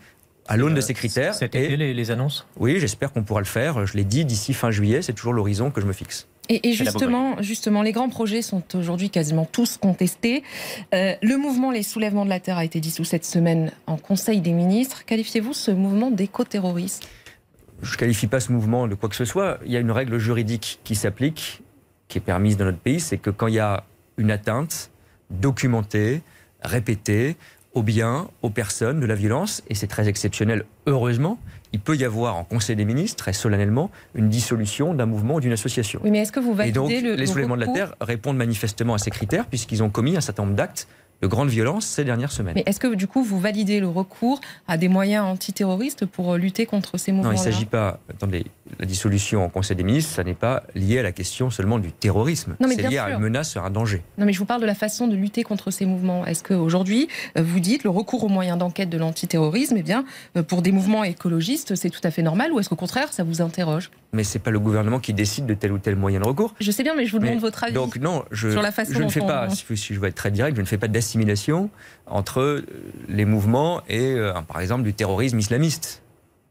[SPEAKER 3] à l'aune de euh, ces critères.
[SPEAKER 1] C'était les, les annonces?
[SPEAKER 3] Oui, j'espère qu'on pourra le faire. Je l'ai dit, d'ici fin juillet, c'est toujours l'horizon que je me fixe.
[SPEAKER 4] Et, justement, justement, les grands projets sont aujourd'hui quasiment tous contestés. Euh, le mouvement Les Soulèvements de la Terre a été dissous cette semaine en Conseil des ministres. Qualifiez-vous ce mouvement d'éco-terroriste
[SPEAKER 3] je ne qualifie pas ce mouvement de quoi que ce soit. Il y a une règle juridique qui s'applique, qui est permise dans notre pays, c'est que quand il y a une atteinte documentée, répétée, aux biens, aux personnes de la violence, et c'est très exceptionnel, heureusement, il peut y avoir en Conseil des ministres, très solennellement, une dissolution d'un mouvement ou d'une association.
[SPEAKER 4] Oui, mais est-ce que vous validez
[SPEAKER 3] et donc, les soulèvements de la Terre répondent manifestement à ces critères, puisqu'ils ont commis un certain nombre d'actes de grande violence ces dernières semaines.
[SPEAKER 4] Mais est-ce que du coup vous validez le recours à des moyens antiterroristes pour lutter contre ces mouvements
[SPEAKER 3] Non, il ne s'agit pas. Attendez, la dissolution en Conseil des ministres, ça n'est pas lié à la question seulement du terrorisme. C'est lié à une menace, à un danger.
[SPEAKER 4] Non, mais je vous parle de la façon de lutter contre ces mouvements. Est-ce qu'aujourd'hui, euh, vous dites le recours aux moyens d'enquête de l'antiterrorisme, eh bien, euh, pour des mouvements écologistes, c'est tout à fait normal, ou est-ce qu'au contraire, ça vous interroge?
[SPEAKER 3] Mais c'est pas le gouvernement qui décide de tel ou tel moyen de recours.
[SPEAKER 4] Je sais bien, mais je vous demande votre avis.
[SPEAKER 3] Donc non, je, sur la façon je ne fais pas. Si je veux être très direct, je ne fais pas d'assimilation entre euh, les mouvements et, par exemple, du terrorisme islamiste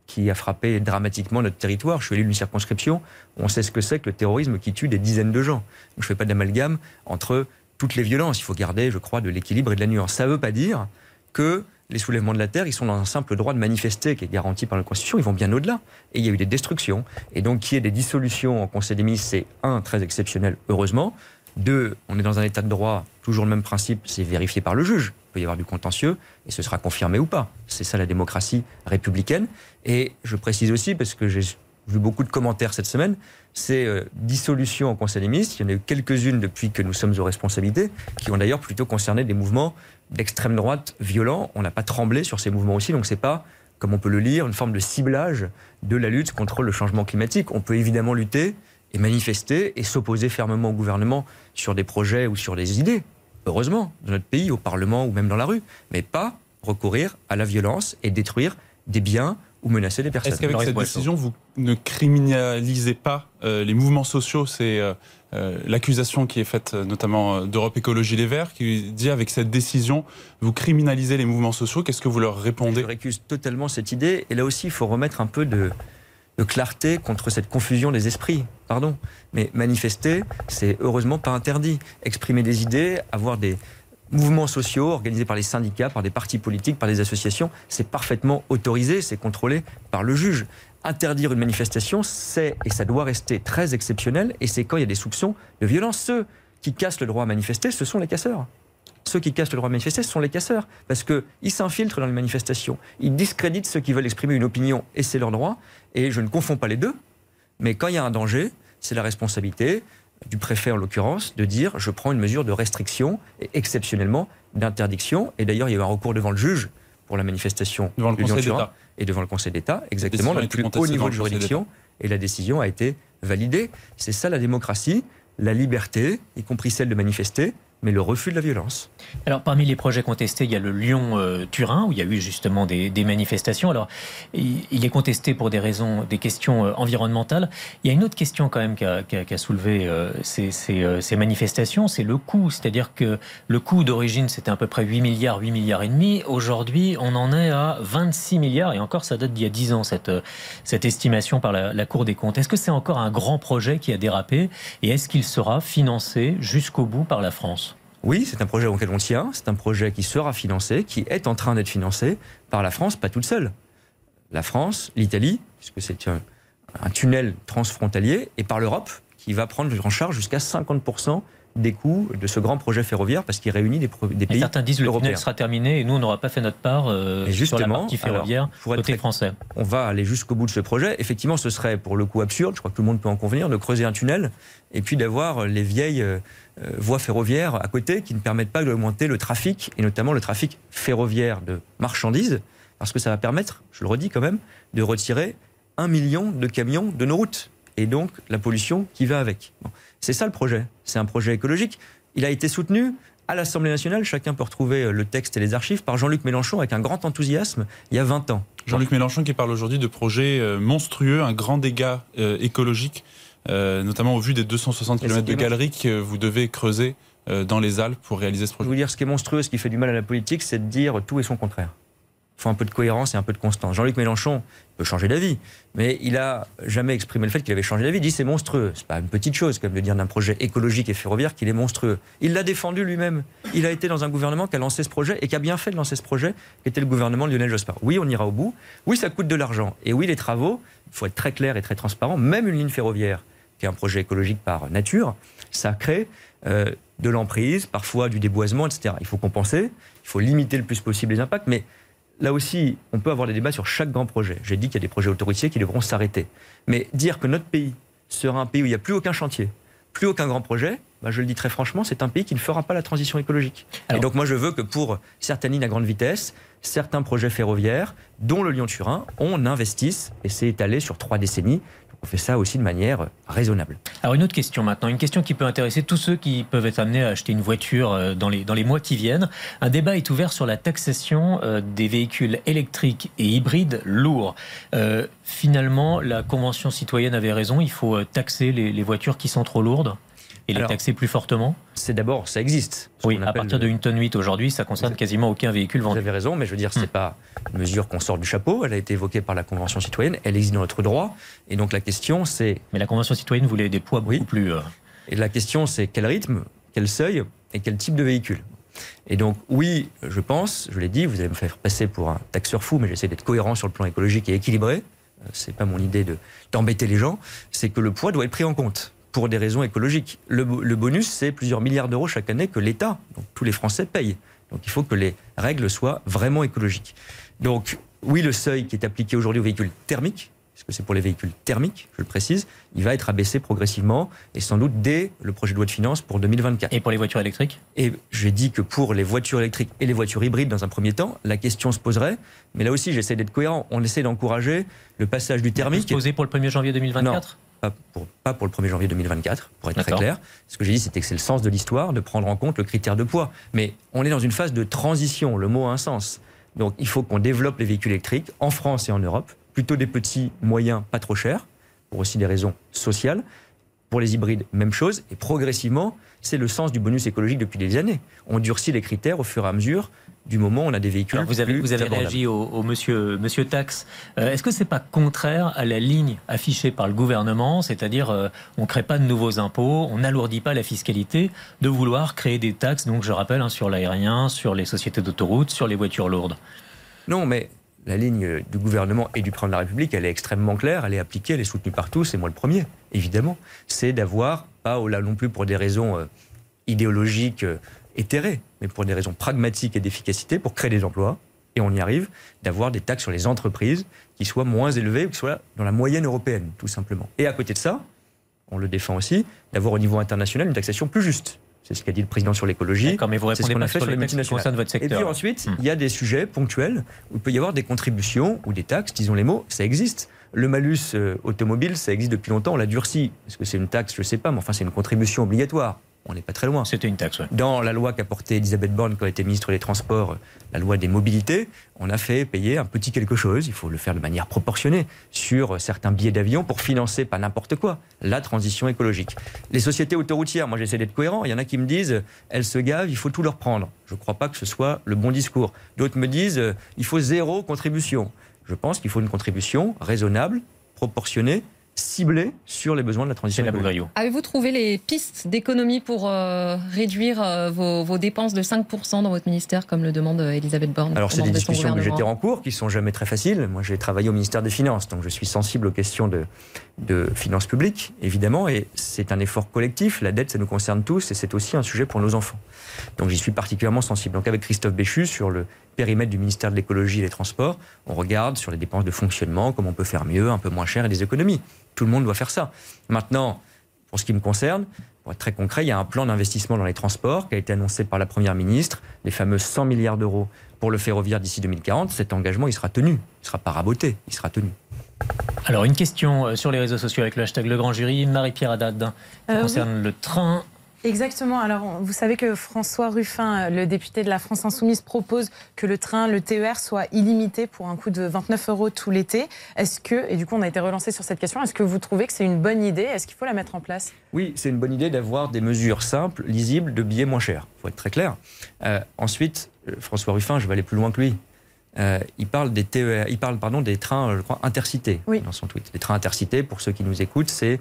[SPEAKER 3] qui a frappé dramatiquement notre territoire. Je suis élu d'une circonscription, on sait ce que c'est que le terrorisme qui tue des dizaines de gens. je ne fais pas d'amalgame entre toutes les violences. Il faut garder, je crois, de l'équilibre et de la nuance. Ça ne veut pas dire que les soulèvements de la terre, ils sont dans un simple droit de manifester qui est garanti par la Constitution, ils vont bien au-delà. Et il y a eu des destructions. Et donc qu'il y ait des dissolutions en Conseil des ministres, c'est un, très exceptionnel, heureusement. Deux, on est dans un état de droit, toujours le même principe, c'est vérifié par le juge. Il peut y avoir du contentieux et ce sera confirmé ou pas. C'est ça la démocratie républicaine. Et je précise aussi, parce que j'ai vu beaucoup de commentaires cette semaine, ces euh, dissolutions en Conseil des ministres, il y en a eu quelques-unes depuis que nous sommes aux responsabilités, qui ont d'ailleurs plutôt concerné des mouvements d'extrême droite violents. On n'a pas tremblé sur ces mouvements aussi, donc c'est pas, comme on peut le lire, une forme de ciblage de la lutte contre le changement climatique. On peut évidemment lutter et manifester et s'opposer fermement au gouvernement sur des projets ou sur des idées, heureusement, dans notre pays, au Parlement ou même dans la rue, mais pas recourir à la violence et détruire des biens ou menacer des personnes.
[SPEAKER 2] Est-ce qu'avec cette décision, vous ne criminalisez pas euh, les mouvements sociaux C'est euh, euh, l'accusation qui est faite notamment d'Europe Écologie Les Verts, qui dit avec cette décision, vous criminalisez les mouvements sociaux. Qu'est-ce que vous leur répondez
[SPEAKER 3] Je récuse totalement cette idée. Et là aussi, il faut remettre un peu de, de clarté contre cette confusion des esprits. Pardon. Mais manifester, c'est heureusement pas interdit. Exprimer des idées, avoir des, mouvements sociaux organisés par les syndicats, par des partis politiques, par des associations, c'est parfaitement autorisé, c'est contrôlé par le juge. Interdire une manifestation, c'est et ça doit rester très exceptionnel, et c'est quand il y a des soupçons de violence. Ceux qui cassent le droit à manifester, ce sont les casseurs. Ceux qui cassent le droit à manifester, ce sont les casseurs, parce qu'ils s'infiltrent dans les manifestations. Ils discréditent ceux qui veulent exprimer une opinion, et c'est leur droit. Et je ne confonds pas les deux, mais quand il y a un danger, c'est la responsabilité du préfet en l'occurrence, de dire je prends une mesure de restriction et exceptionnellement d'interdiction. Et d'ailleurs, il y a eu un recours devant le juge pour la manifestation
[SPEAKER 2] devant le Conseil d'État.
[SPEAKER 3] Et devant le Conseil d'État, exactement, le plus haut niveau de juridiction. Et la décision a été validée. C'est ça la démocratie, la liberté, y compris celle de manifester, mais le refus de la violence.
[SPEAKER 1] Alors, parmi les projets contestés, il y a le Lyon-Turin, où il y a eu justement des, manifestations. Alors, il, est contesté pour des raisons, des questions euh, environnementales. Il y a une autre question quand même qui a, soulevé euh, ces, euh, ces, manifestations, c'est le coût. C'est-à-dire que le coût d'origine, c'était à peu près 8 milliards, 8 milliards et demi. Aujourd'hui, on en est à 26 milliards, et encore, ça date d'il y a 10 ans, cette, estimation par la Cour des comptes. Est-ce que c'est encore un grand projet qui a dérapé, et est-ce qu'il sera financé jusqu'au bout par la France?
[SPEAKER 3] Oui, c'est un projet auquel on tient, c'est un projet qui sera financé, qui est en train d'être financé par la France, pas toute seule. La France, l'Italie, puisque c'est un, un, tunnel transfrontalier, et par l'Europe, qui va prendre en charge jusqu'à 50% des coûts de ce grand projet ferroviaire parce qu'il réunit des, des pays. Et
[SPEAKER 1] certains disent que le tunnel sera terminé et nous on n'aura pas fait notre part euh, sur la partie ferroviaire côté français.
[SPEAKER 3] On va aller jusqu'au bout de ce projet. Effectivement, ce serait pour le coup absurde, je crois que tout le monde peut en convenir, de creuser un tunnel et puis d'avoir les vieilles euh, voies ferroviaires à côté qui ne permettent pas d'augmenter le trafic et notamment le trafic ferroviaire de marchandises parce que ça va permettre, je le redis quand même, de retirer un million de camions de nos routes et donc la pollution qui va avec. C'est ça le projet. C'est un projet écologique. Il a été soutenu à l'Assemblée nationale. Chacun peut retrouver euh, le texte et les archives par Jean-Luc Mélenchon avec un grand enthousiasme il y a 20 ans.
[SPEAKER 2] Jean-Luc Mélenchon qui parle aujourd'hui de projets euh, monstrueux, un grand dégât euh, écologique, notamment au vu des 260 km de galeries que vous devez creuser dans les Alpes pour réaliser ce projet.
[SPEAKER 3] Je veux dire, ce qui est monstrueux, ce qui fait du mal à la politique, c'est de dire tout et son contraire faut un peu de cohérence et un peu de constance. Jean-Luc Mélenchon peut changer d'avis, mais il a jamais exprimé le fait qu'il avait changé d'avis. Il dit c'est monstrueux. C'est pas une petite chose comme de dire d'un projet écologique et ferroviaire qu'il est monstrueux. Il l'a défendu lui-même. Il a été dans un gouvernement qui a lancé ce projet et qui a bien fait de lancer ce projet, qui était le gouvernement de Lionel Jospin. Oui, on ira au bout. Oui, ça coûte de l'argent. Et oui, les travaux, il faut être très clair et très transparent. Même une ligne ferroviaire, qui est un projet écologique par nature, ça crée euh, de l'emprise, parfois du déboisement, etc. Il faut compenser, il faut limiter le plus possible les impacts, mais là aussi, on peut avoir des débats sur chaque grand projet. J'ai dit qu'il y a des projets autoritiers qui devront s'arrêter. Mais dire que notre pays sera un pays où il n'y a plus aucun chantier, plus aucun grand projet, bah, je le dis très franchement, c'est un pays qui ne fera pas la transition écologique. et donc moi, je veux que pour certaines lignes à grande vitesse, certains projets ferroviaires, dont le Lyon-Turin, on investisse, et c'est étalé sur trois décennies, on fait ça aussi de manière raisonnable.
[SPEAKER 1] Alors une autre question maintenant, une question qui peut intéresser tous ceux qui peuvent être amenés à acheter une voiture euh, dans les, dans les mois qui viennent. Un débat est ouvert sur la taxation euh, des véhicules électriques et hybrides lourds. Euh, finalement, la Convention citoyenne avait raison, il faut taxer les, les voitures qui sont trop lourdes et les
[SPEAKER 3] Alors,
[SPEAKER 1] taxer plus fortement
[SPEAKER 3] C'est d'abord, ça existe.
[SPEAKER 1] Oui, à partir de 1 tonne 8 aujourd'hui, ça concerne quasiment aucun véhicule
[SPEAKER 3] Vous
[SPEAKER 1] vendu.
[SPEAKER 3] avez raison, mais je veux dire,
[SPEAKER 1] Hmm.
[SPEAKER 3] c'est pas une mesure qu'on sort du chapeau. Elle a été évoquée par la Convention citoyenne. Elle existe dans notre droit. Et donc la question, c'est
[SPEAKER 1] Mais la Convention citoyenne voulait des poids beaucoup
[SPEAKER 3] Oui.
[SPEAKER 1] plus... euh,
[SPEAKER 3] et la question, c'est quel rythme, quel seuil et quel type de véhicule. Et donc oui, je pense, je l'ai dit, vous allez me faire passer pour un taxeur fou, mais j'essaie d'être cohérent sur le plan écologique et équilibré. Euh, C'est pas mon idée de d'embêter les gens. C'est que le poids doit être pris en compte pour des raisons écologiques. Le, bo- le bonus, c'est plusieurs milliards d'euros chaque année que l'État, donc tous les Français, payent. Donc il faut que les règles soient vraiment écologiques. Donc oui, le seuil qui est appliqué aujourd'hui aux véhicules thermiques, parce que c'est pour les véhicules thermiques, je le précise, il va être abaissé progressivement et sans doute dès le projet de loi de finances pour 2024.
[SPEAKER 1] Et pour les voitures électriques?
[SPEAKER 3] Et j'ai dit que pour les voitures électriques et les voitures hybrides, dans un premier temps, la question se poserait. Mais là aussi, j'essaie d'être cohérent. On essaie d'encourager le passage du thermique.
[SPEAKER 1] Posé pour le 1er janvier 2024
[SPEAKER 3] Pas pour, pas pour le 1er janvier 2024, pour être très clair. Ce que j'ai dit, c'était que c'est le sens de l'histoire de prendre en compte le critère de poids. Mais on est dans une phase de transition. Le mot a un sens. Donc il faut qu'on développe les véhicules électriques en France et en Europe. Plutôt des petits, moyens, pas trop chers, pour aussi des raisons sociales. Pour les hybrides, même chose. Et progressivement, c'est le sens du bonus écologique depuis des années. On durcit les critères au fur et à mesure du moment où on a des véhicules.
[SPEAKER 1] Alors, vous avez,
[SPEAKER 3] plus
[SPEAKER 1] vous avez réagi au, au monsieur, monsieur Tax. Euh, Est-ce que c'est pas contraire à la ligne affichée par le gouvernement, c'est-à-dire euh, on crée pas de nouveaux impôts, on n'alourdit pas la fiscalité, de vouloir créer des taxes, donc je rappelle, hein, sur l'aérien, sur les sociétés d'autoroutes, sur les voitures lourdes?
[SPEAKER 3] Non, mais la ligne du gouvernement et du président de la République, elle est extrêmement claire, elle est appliquée, elle est soutenue par tous, et moi le premier, évidemment. C'est d'avoir, pas là non plus pour des raisons euh, idéologiques euh, éthérées, mais pour des raisons pragmatiques et d'efficacité, pour créer des emplois, et on y arrive, d'avoir des taxes sur les entreprises qui soient moins élevées, ou qui soient dans la moyenne européenne, tout simplement. Et à côté de ça, on le défend aussi, d'avoir au niveau international une taxation plus juste. C'est ce qu'a dit le président sur l'écologie.
[SPEAKER 1] Mais vous
[SPEAKER 3] C'est ce
[SPEAKER 1] répondez
[SPEAKER 3] qu'on a fait
[SPEAKER 1] sur les
[SPEAKER 3] les multinationales.
[SPEAKER 1] votre
[SPEAKER 3] Et puis ensuite,
[SPEAKER 1] Hmm.
[SPEAKER 3] il y a des sujets ponctuels où il peut y avoir des contributions ou des taxes, disons les mots, ça existe. Le malus euh, automobile, ça existe depuis longtemps, on l'a durci. Est-ce que c'est une taxe? Je ne sais pas, mais enfin, c'est une contribution obligatoire. On n'est pas très loin.
[SPEAKER 1] C'était une taxe, ouais.
[SPEAKER 3] Dans la loi qu'a portée Elisabeth Borne quand elle était ministre des Transports, la loi des mobilités, on a fait payer un petit quelque chose, il faut le faire de manière proportionnée, sur certains billets d'avion pour financer, pas n'importe quoi, la transition écologique. Les sociétés autoroutières, moi j'essaie d'être cohérent, il y en a qui me disent, elles se gavent, il faut tout leur prendre. Je ne crois pas que ce soit le bon discours. D'autres me disent, euh, il faut zéro contribution. Je pense qu'il faut une contribution raisonnable, proportionnée, ciblée sur les besoins de la transition écologique.
[SPEAKER 4] Avez-vous trouvé les pistes d'économie pour euh, réduire euh, vos, vos dépenses de 5% dans votre ministère, comme le demande euh, Elisabeth Borne
[SPEAKER 3] Alors, c'est des discussions budgétaires en cours qui sont jamais très faciles. Moi, j'ai travaillé au ministère des Finances, donc je suis sensible aux questions de, de finances publiques, évidemment, et c'est un effort collectif. La dette, ça nous concerne tous, et c'est aussi un sujet pour nos enfants. Donc, j'y suis particulièrement sensible. Donc, avec Christophe Béchu, sur le périmètre du ministère de l'écologie et des transports, on regarde sur les dépenses de fonctionnement, comment on peut faire mieux, un peu moins cher, et des économies. Tout le monde doit faire ça. Maintenant, pour ce qui me concerne, pour être très concret, il y a un plan d'investissement dans les transports qui a été annoncé par la Première ministre, les fameux 100 milliards d'euros pour le ferroviaire d'ici 2040. Cet engagement, il sera tenu. Il ne sera pas raboté, il sera tenu.
[SPEAKER 1] Alors, une question euh, sur les réseaux sociaux avec le hashtag Le Grand Jury. Marie-Pierre Haddad, qui
[SPEAKER 5] Euh,
[SPEAKER 1] concerne le train.
[SPEAKER 5] Exactement. Alors, vous savez que François Ruffin, euh, le député de la France Insoumise, propose que le train, le TER, soit illimité pour un coût de 29 euros tout l'été. Est-ce que, et du coup, on a été relancé sur cette question, est-ce que vous trouvez que c'est une bonne idée? Est-ce qu'il faut la mettre en place?
[SPEAKER 3] Oui, c'est une bonne idée d'avoir des mesures simples, lisibles, de billets moins chers. Il faut être très clair. Euh, ensuite, François Ruffin, je vais aller plus loin que lui. Euh, il parle des TER, il parle pardon des trains, euh, je crois, intercités
[SPEAKER 5] Oui.
[SPEAKER 3] dans son tweet. Les trains intercités, pour ceux qui nous écoutent, c'est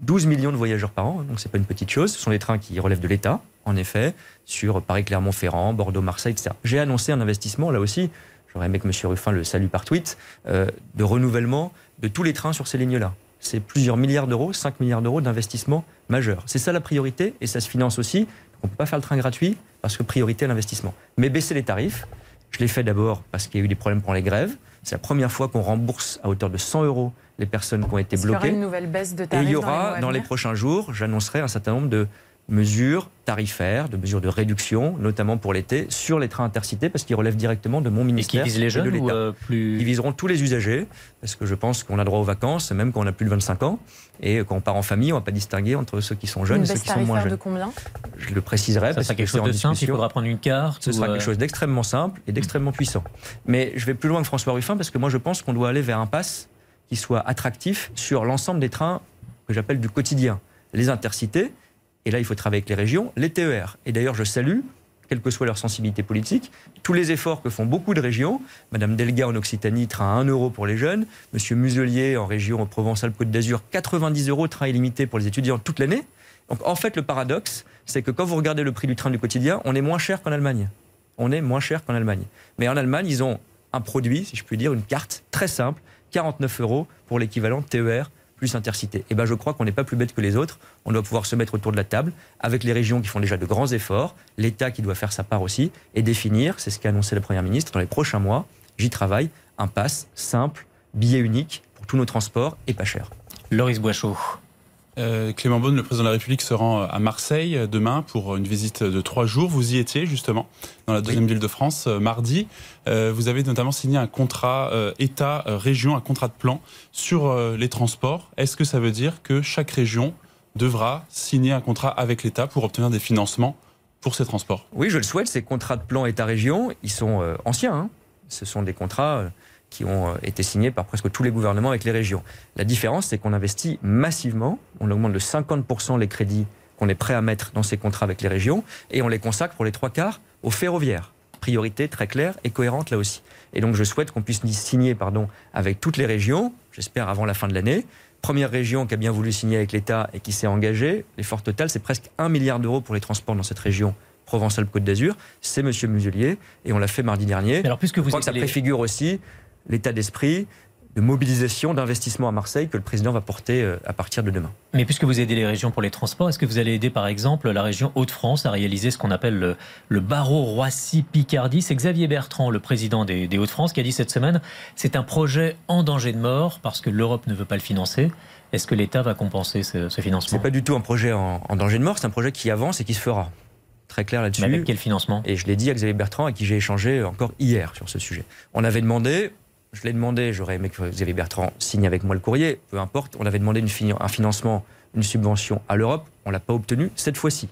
[SPEAKER 3] 12 millions de voyageurs par an, donc c'est pas une petite chose. Ce sont des trains qui relèvent de l'État, en effet, sur Paris-Clermont-Ferrand, Bordeaux-Marseille, etc. J'ai annoncé un investissement, là aussi, j'aurais aimé que M. Ruffin le salue par tweet, euh, de renouvellement de tous les trains sur ces lignes-là. C'est plusieurs milliards d'euros, 5 milliards d'euros d'investissement majeur. C'est ça la priorité, et ça se finance aussi. On ne peut pas faire le train gratuit, parce que priorité à l'investissement. Mais baisser les tarifs, je l'ai fait d'abord parce qu'il y a eu des problèmes pour les grèves. C'est la première fois qu'on rembourse à hauteur de 100 euros les personnes qui ont été
[SPEAKER 5] Est-ce qu'il y aura
[SPEAKER 3] bloquées.
[SPEAKER 5] une nouvelle baisse de
[SPEAKER 3] Et
[SPEAKER 5] tarifs
[SPEAKER 3] il y
[SPEAKER 5] dans les
[SPEAKER 3] aura, dans les prochains jours, j'annoncerai un certain nombre de mesures tarifaires, de mesures de réduction, notamment pour l'été, sur les trains intercités, parce qu'ils relèvent directement de mon
[SPEAKER 1] Et qui
[SPEAKER 3] ministère
[SPEAKER 1] vise les
[SPEAKER 3] de
[SPEAKER 1] jeunes ou
[SPEAKER 3] l'État.
[SPEAKER 1] euh, plus.
[SPEAKER 3] Ils viseront tous les usagers, parce que je pense qu'on a droit aux vacances, même quand on a plus de 25 ans. Et quand on part en famille, on ne va pas distinguer entre ceux qui sont jeunes
[SPEAKER 5] Une
[SPEAKER 3] et ceux qui sont moins
[SPEAKER 5] tarifaire de
[SPEAKER 3] jeunes.
[SPEAKER 5] combien?
[SPEAKER 3] Je le préciserai,
[SPEAKER 1] Ça
[SPEAKER 3] parce
[SPEAKER 1] sera
[SPEAKER 3] que
[SPEAKER 1] quelque
[SPEAKER 3] c'est
[SPEAKER 1] chose
[SPEAKER 3] en
[SPEAKER 1] de simple, il faudra prendre une carte.
[SPEAKER 3] Ce
[SPEAKER 1] ou,
[SPEAKER 3] sera
[SPEAKER 1] euh,
[SPEAKER 3] quelque chose d'extrêmement simple et d'extrêmement puissant. Mais je vais plus loin que François Ruffin parce que moi je pense qu'on doit aller vers un pass qui soit attractif sur l'ensemble des trains que j'appelle du quotidien. Les intercités, et là il faut travailler avec les régions, les TER. Et d'ailleurs je salue quelle que soit leur sensibilité politique, tous les efforts que font beaucoup de régions. Madame Delga en Occitanie, train à 1 euro pour les jeunes. Monsieur Muselier en région Provence-Alpes-Côte d'Azur, 90 euros, train illimité pour les étudiants toute l'année. Donc en fait, le paradoxe, c'est que quand vous regardez le prix du train du quotidien, on est moins cher qu'en Allemagne. On est moins cher qu'en Allemagne. Mais en Allemagne, ils ont un produit, si je puis dire, une carte très simple, 49 euros pour l'équivalent TER plus intercité. Et eh ben je crois qu'on n'est pas plus bête que les autres. On doit pouvoir se mettre autour de la table avec les régions qui font déjà de grands efforts, l'État qui doit faire sa part aussi, et définir, c'est ce qu'a annoncé la Première ministre, dans les prochains mois, j'y travaille, un pass simple, billet unique pour tous nos transports et pas cher.
[SPEAKER 1] Loris Boischaud.
[SPEAKER 2] Euh, Clément Beaune, le président de la République, se rend à Marseille demain pour une visite de trois jours. Vous y étiez justement, dans la deuxième ville de France, euh, mardi. Euh, vous avez notamment signé un contrat État-région, un contrat de plan sur les transports. Est-ce que ça veut dire que chaque région devra signer un contrat avec l'État pour obtenir des financements pour ces transports?
[SPEAKER 3] Oui, je le souhaite. Ces contrats de plan État-région, ils sont anciens. Hein. Ce sont des contrats qui ont euh, été signés par presque tous les gouvernements avec les régions. La différence, c'est qu'on investit massivement, on augmente de 50% les crédits qu'on est prêt à mettre dans ces contrats avec les régions, et on les consacre pour les trois quarts aux ferroviaires. Priorité très claire et cohérente là aussi. Et donc je souhaite qu'on puisse signer pardon, avec toutes les régions, j'espère avant la fin de l'année. Première région qui a bien voulu signer avec l'État et qui s'est engagée, l'effort total c'est presque 1 milliard d'euros pour les transports dans cette région Provence-Alpes-Côte d'Azur, c'est M. Muselier, et on l'a fait mardi dernier.
[SPEAKER 1] alors, puisque vous
[SPEAKER 3] Je crois que ça préfigure aussi l'état d'esprit de mobilisation, d'investissement à Marseille que le président va porter euh, à partir de demain.
[SPEAKER 1] Mais puisque vous aidez les régions pour les transports, est-ce que vous allez aider par exemple la région Hauts-de-France à réaliser ce qu'on appelle le, barreau Roissy-Picardie? C'est Xavier Bertrand, le président des, Hauts-de-France, qui a dit cette semaine c'est un projet en danger de mort parce que l'Europe ne veut pas le financer. Est-ce que l'État va compenser ce, financement?
[SPEAKER 3] C'est pas du tout un projet en, en danger de mort, c'est un projet qui avance et qui se fera très clair là-dessus.
[SPEAKER 1] Mais avec quel financement?
[SPEAKER 3] Et je l'ai dit à Xavier Bertrand, avec qui j'ai échangé encore hier sur ce sujet. On avait demandé, je l'ai demandé, j'aurais aimé que Xavier Bertrand signe avec moi le courrier, peu importe. On avait demandé une, un financement, une subvention à l'Europe, on ne l'a pas obtenu cette fois-ci.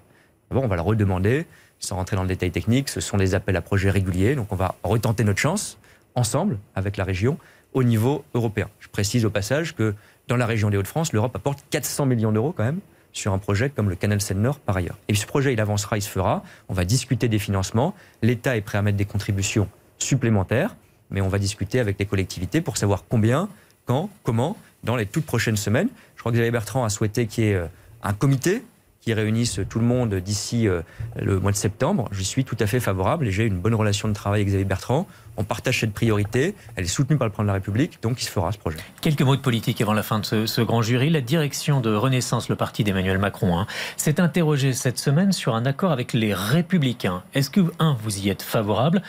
[SPEAKER 3] Bon, on va le redemander, sans rentrer dans le détail technique, ce sont des appels à projets réguliers, donc on va retenter notre chance, ensemble, avec la région, au niveau européen. Je précise au passage que dans la région des Hauts-de-France, l'Europe apporte 400 millions d'euros quand même sur un projet comme le Canal Seine-Nord par ailleurs. Et ce projet, il avancera, il se fera, on va discuter des financements, l'État est prêt à mettre des contributions supplémentaires, mais on va discuter avec les collectivités pour savoir combien, quand, comment, dans les toutes prochaines semaines. Je crois que Xavier Bertrand a souhaité qu'il y ait euh, un comité qui réunisse tout le monde d'ici euh, le mois de septembre. Je suis tout à fait favorable et j'ai une bonne relation de travail avec Xavier Bertrand. On partage cette priorité, elle est soutenue par le président de la République, donc il se fera ce projet.
[SPEAKER 1] Quelques mots de politique avant la fin de ce, grand jury. La direction de Renaissance, le parti d'Emmanuel Macron, hein, s'est interrogée cette semaine sur un accord avec les Républicains. Est-ce que, un, vous y êtes favorable?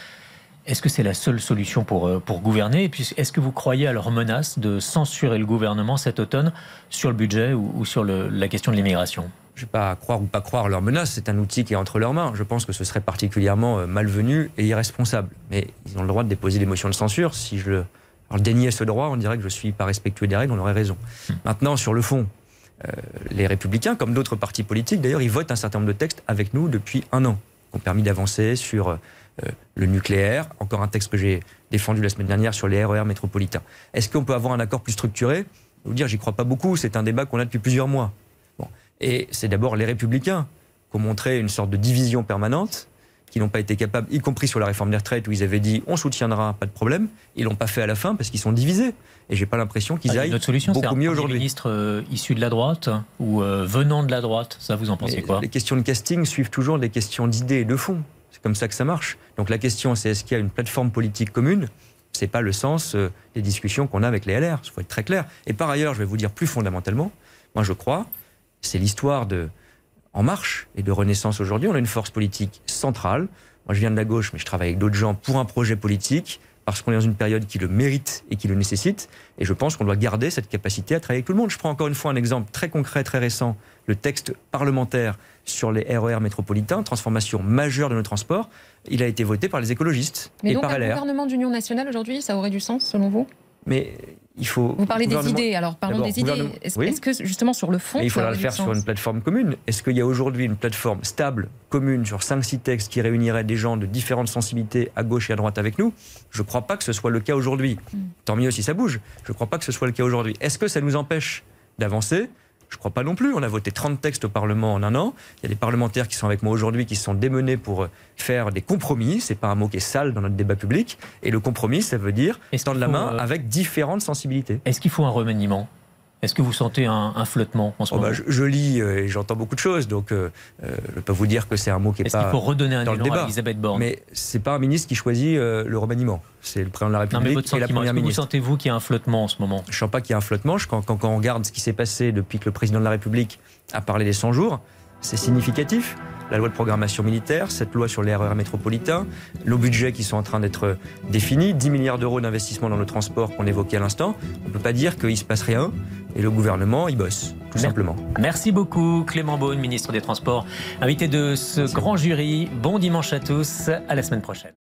[SPEAKER 1] Est-ce que c'est la seule solution pour, euh, pour gouverner? Et puis, est-ce que vous croyez à leur menace de censurer le gouvernement cet automne sur le budget ou, sur la question de l'immigration?
[SPEAKER 3] Je ne vais pas croire ou pas croire leur menace, c'est un outil qui est entre leurs mains. Je pense que ce serait particulièrement euh, malvenu et irresponsable. Mais ils ont le droit de déposer des motions de censure. Si je leur déniais ce droit, on dirait que je suis pas respectueux des règles, on aurait raison. Hmm. Maintenant, sur le fond, euh, les républicains, comme d'autres partis politiques, d'ailleurs, ils votent un certain nombre de textes avec nous depuis un an, qui ont permis d'avancer sur le nucléaire, encore un texte que j'ai défendu la semaine dernière sur les RER e métropolitains. Est-ce qu'on peut avoir un accord plus structuré? Vous dire, j'y crois pas beaucoup, c'est un débat qu'on a depuis plusieurs mois. Bon. Et c'est d'abord les républicains qui ont montré une sorte de division permanente, qui n'ont pas été capables, y compris sur la réforme des retraites, où ils avaient dit on soutiendra, pas de problème. Ils l'ont pas fait à la fin parce qu'ils sont divisés. Et j'ai pas l'impression qu'ils ah, aillent notre solution, beaucoup mieux aujourd'hui.
[SPEAKER 1] ministre euh, issu de la droite ou euh, venant de la droite, ça vous en pensez quoi?
[SPEAKER 3] Les questions de casting suivent toujours des questions d'idées et de fond. C'est comme ça que ça marche. Donc la question, c'est est-ce qu'il y a une plateforme politique commune? C'est pas le sens euh, des discussions qu'on a avec les LR. Il faut être très clair. Et par ailleurs, je vais vous dire plus fondamentalement, moi je crois, c'est l'histoire de En Marche et de Renaissance aujourd'hui. On a une force politique centrale. Moi, je viens de la gauche, mais je travaille avec d'autres gens pour un projet politique parce qu'on est dans une période qui le mérite et qui le nécessite. Et je pense qu'on doit garder cette capacité à travailler avec tout le monde. Je prends encore une fois un exemple très concret, très récent, le texte parlementaire sur les RER e métropolitains, transformation majeure de nos transports. Il a été voté par les écologistes
[SPEAKER 4] Mais
[SPEAKER 3] et
[SPEAKER 4] donc
[SPEAKER 3] par
[SPEAKER 4] un gouvernement d'union nationale aujourd'hui, ça aurait du sens selon vous?
[SPEAKER 3] Mais il faut.
[SPEAKER 4] Vous parlez des idées, alors parlons des idées. Est-ce que justement sur le fond.
[SPEAKER 3] il faudra le faire sur une plateforme commune. Est-ce qu'il y a aujourd'hui une plateforme stable, commune, sur 5-6 textes qui réunirait des gens de différentes sensibilités à gauche et à droite avec nous? Je ne crois pas que ce soit le cas aujourd'hui. Hmm. Tant mieux si ça bouge. Je ne crois pas que ce soit le cas aujourd'hui. Est-ce que ça nous empêche d'avancer? Je ne crois pas non plus. On a voté 30 textes au Parlement en un an. Il y a des parlementaires qui sont avec moi aujourd'hui qui sont démenés pour faire des compromis. C'est pas un mot qui est sale dans notre débat public. Et le compromis, ça veut dire tendre la main
[SPEAKER 1] euh,
[SPEAKER 3] avec différentes sensibilités.
[SPEAKER 1] Est-ce qu'il faut un remaniement? Est-ce que vous sentez un, flottement en ce
[SPEAKER 3] oh,
[SPEAKER 1] moment
[SPEAKER 3] bah, je, lis euh, et j'entends beaucoup de choses, donc euh, euh, je peux vous dire que c'est un mot qui est,
[SPEAKER 1] pas. Est-ce qu'il faut redonner un
[SPEAKER 3] dans
[SPEAKER 1] élan à Elisabeth Borne
[SPEAKER 3] Mais c'est pas un ministre qui choisit le remaniement. C'est le président de la République non, mais votre et la première ministre.
[SPEAKER 1] Vous sentez-vous qu'il y a un flottement en ce moment?
[SPEAKER 3] Je ne sens pas qu'il y a un flottement. quand, quand, on regarde ce qui s'est passé depuis que le président de la République a parlé des 100 jours, c'est significatif la loi de programmation militaire, cette loi sur les RER métropolitains, nos budgets qui sont en train d'être définis, 10 milliards d'euros d'investissement dans le transport qu'on évoquait à l'instant. On ne peut pas dire qu'il ne se passe rien et le gouvernement, il bosse, tout simplement.
[SPEAKER 1] Merci beaucoup, Clément Beaune, ministre des Transports, invité de ce grand jury. Bon dimanche à tous, à la semaine prochaine.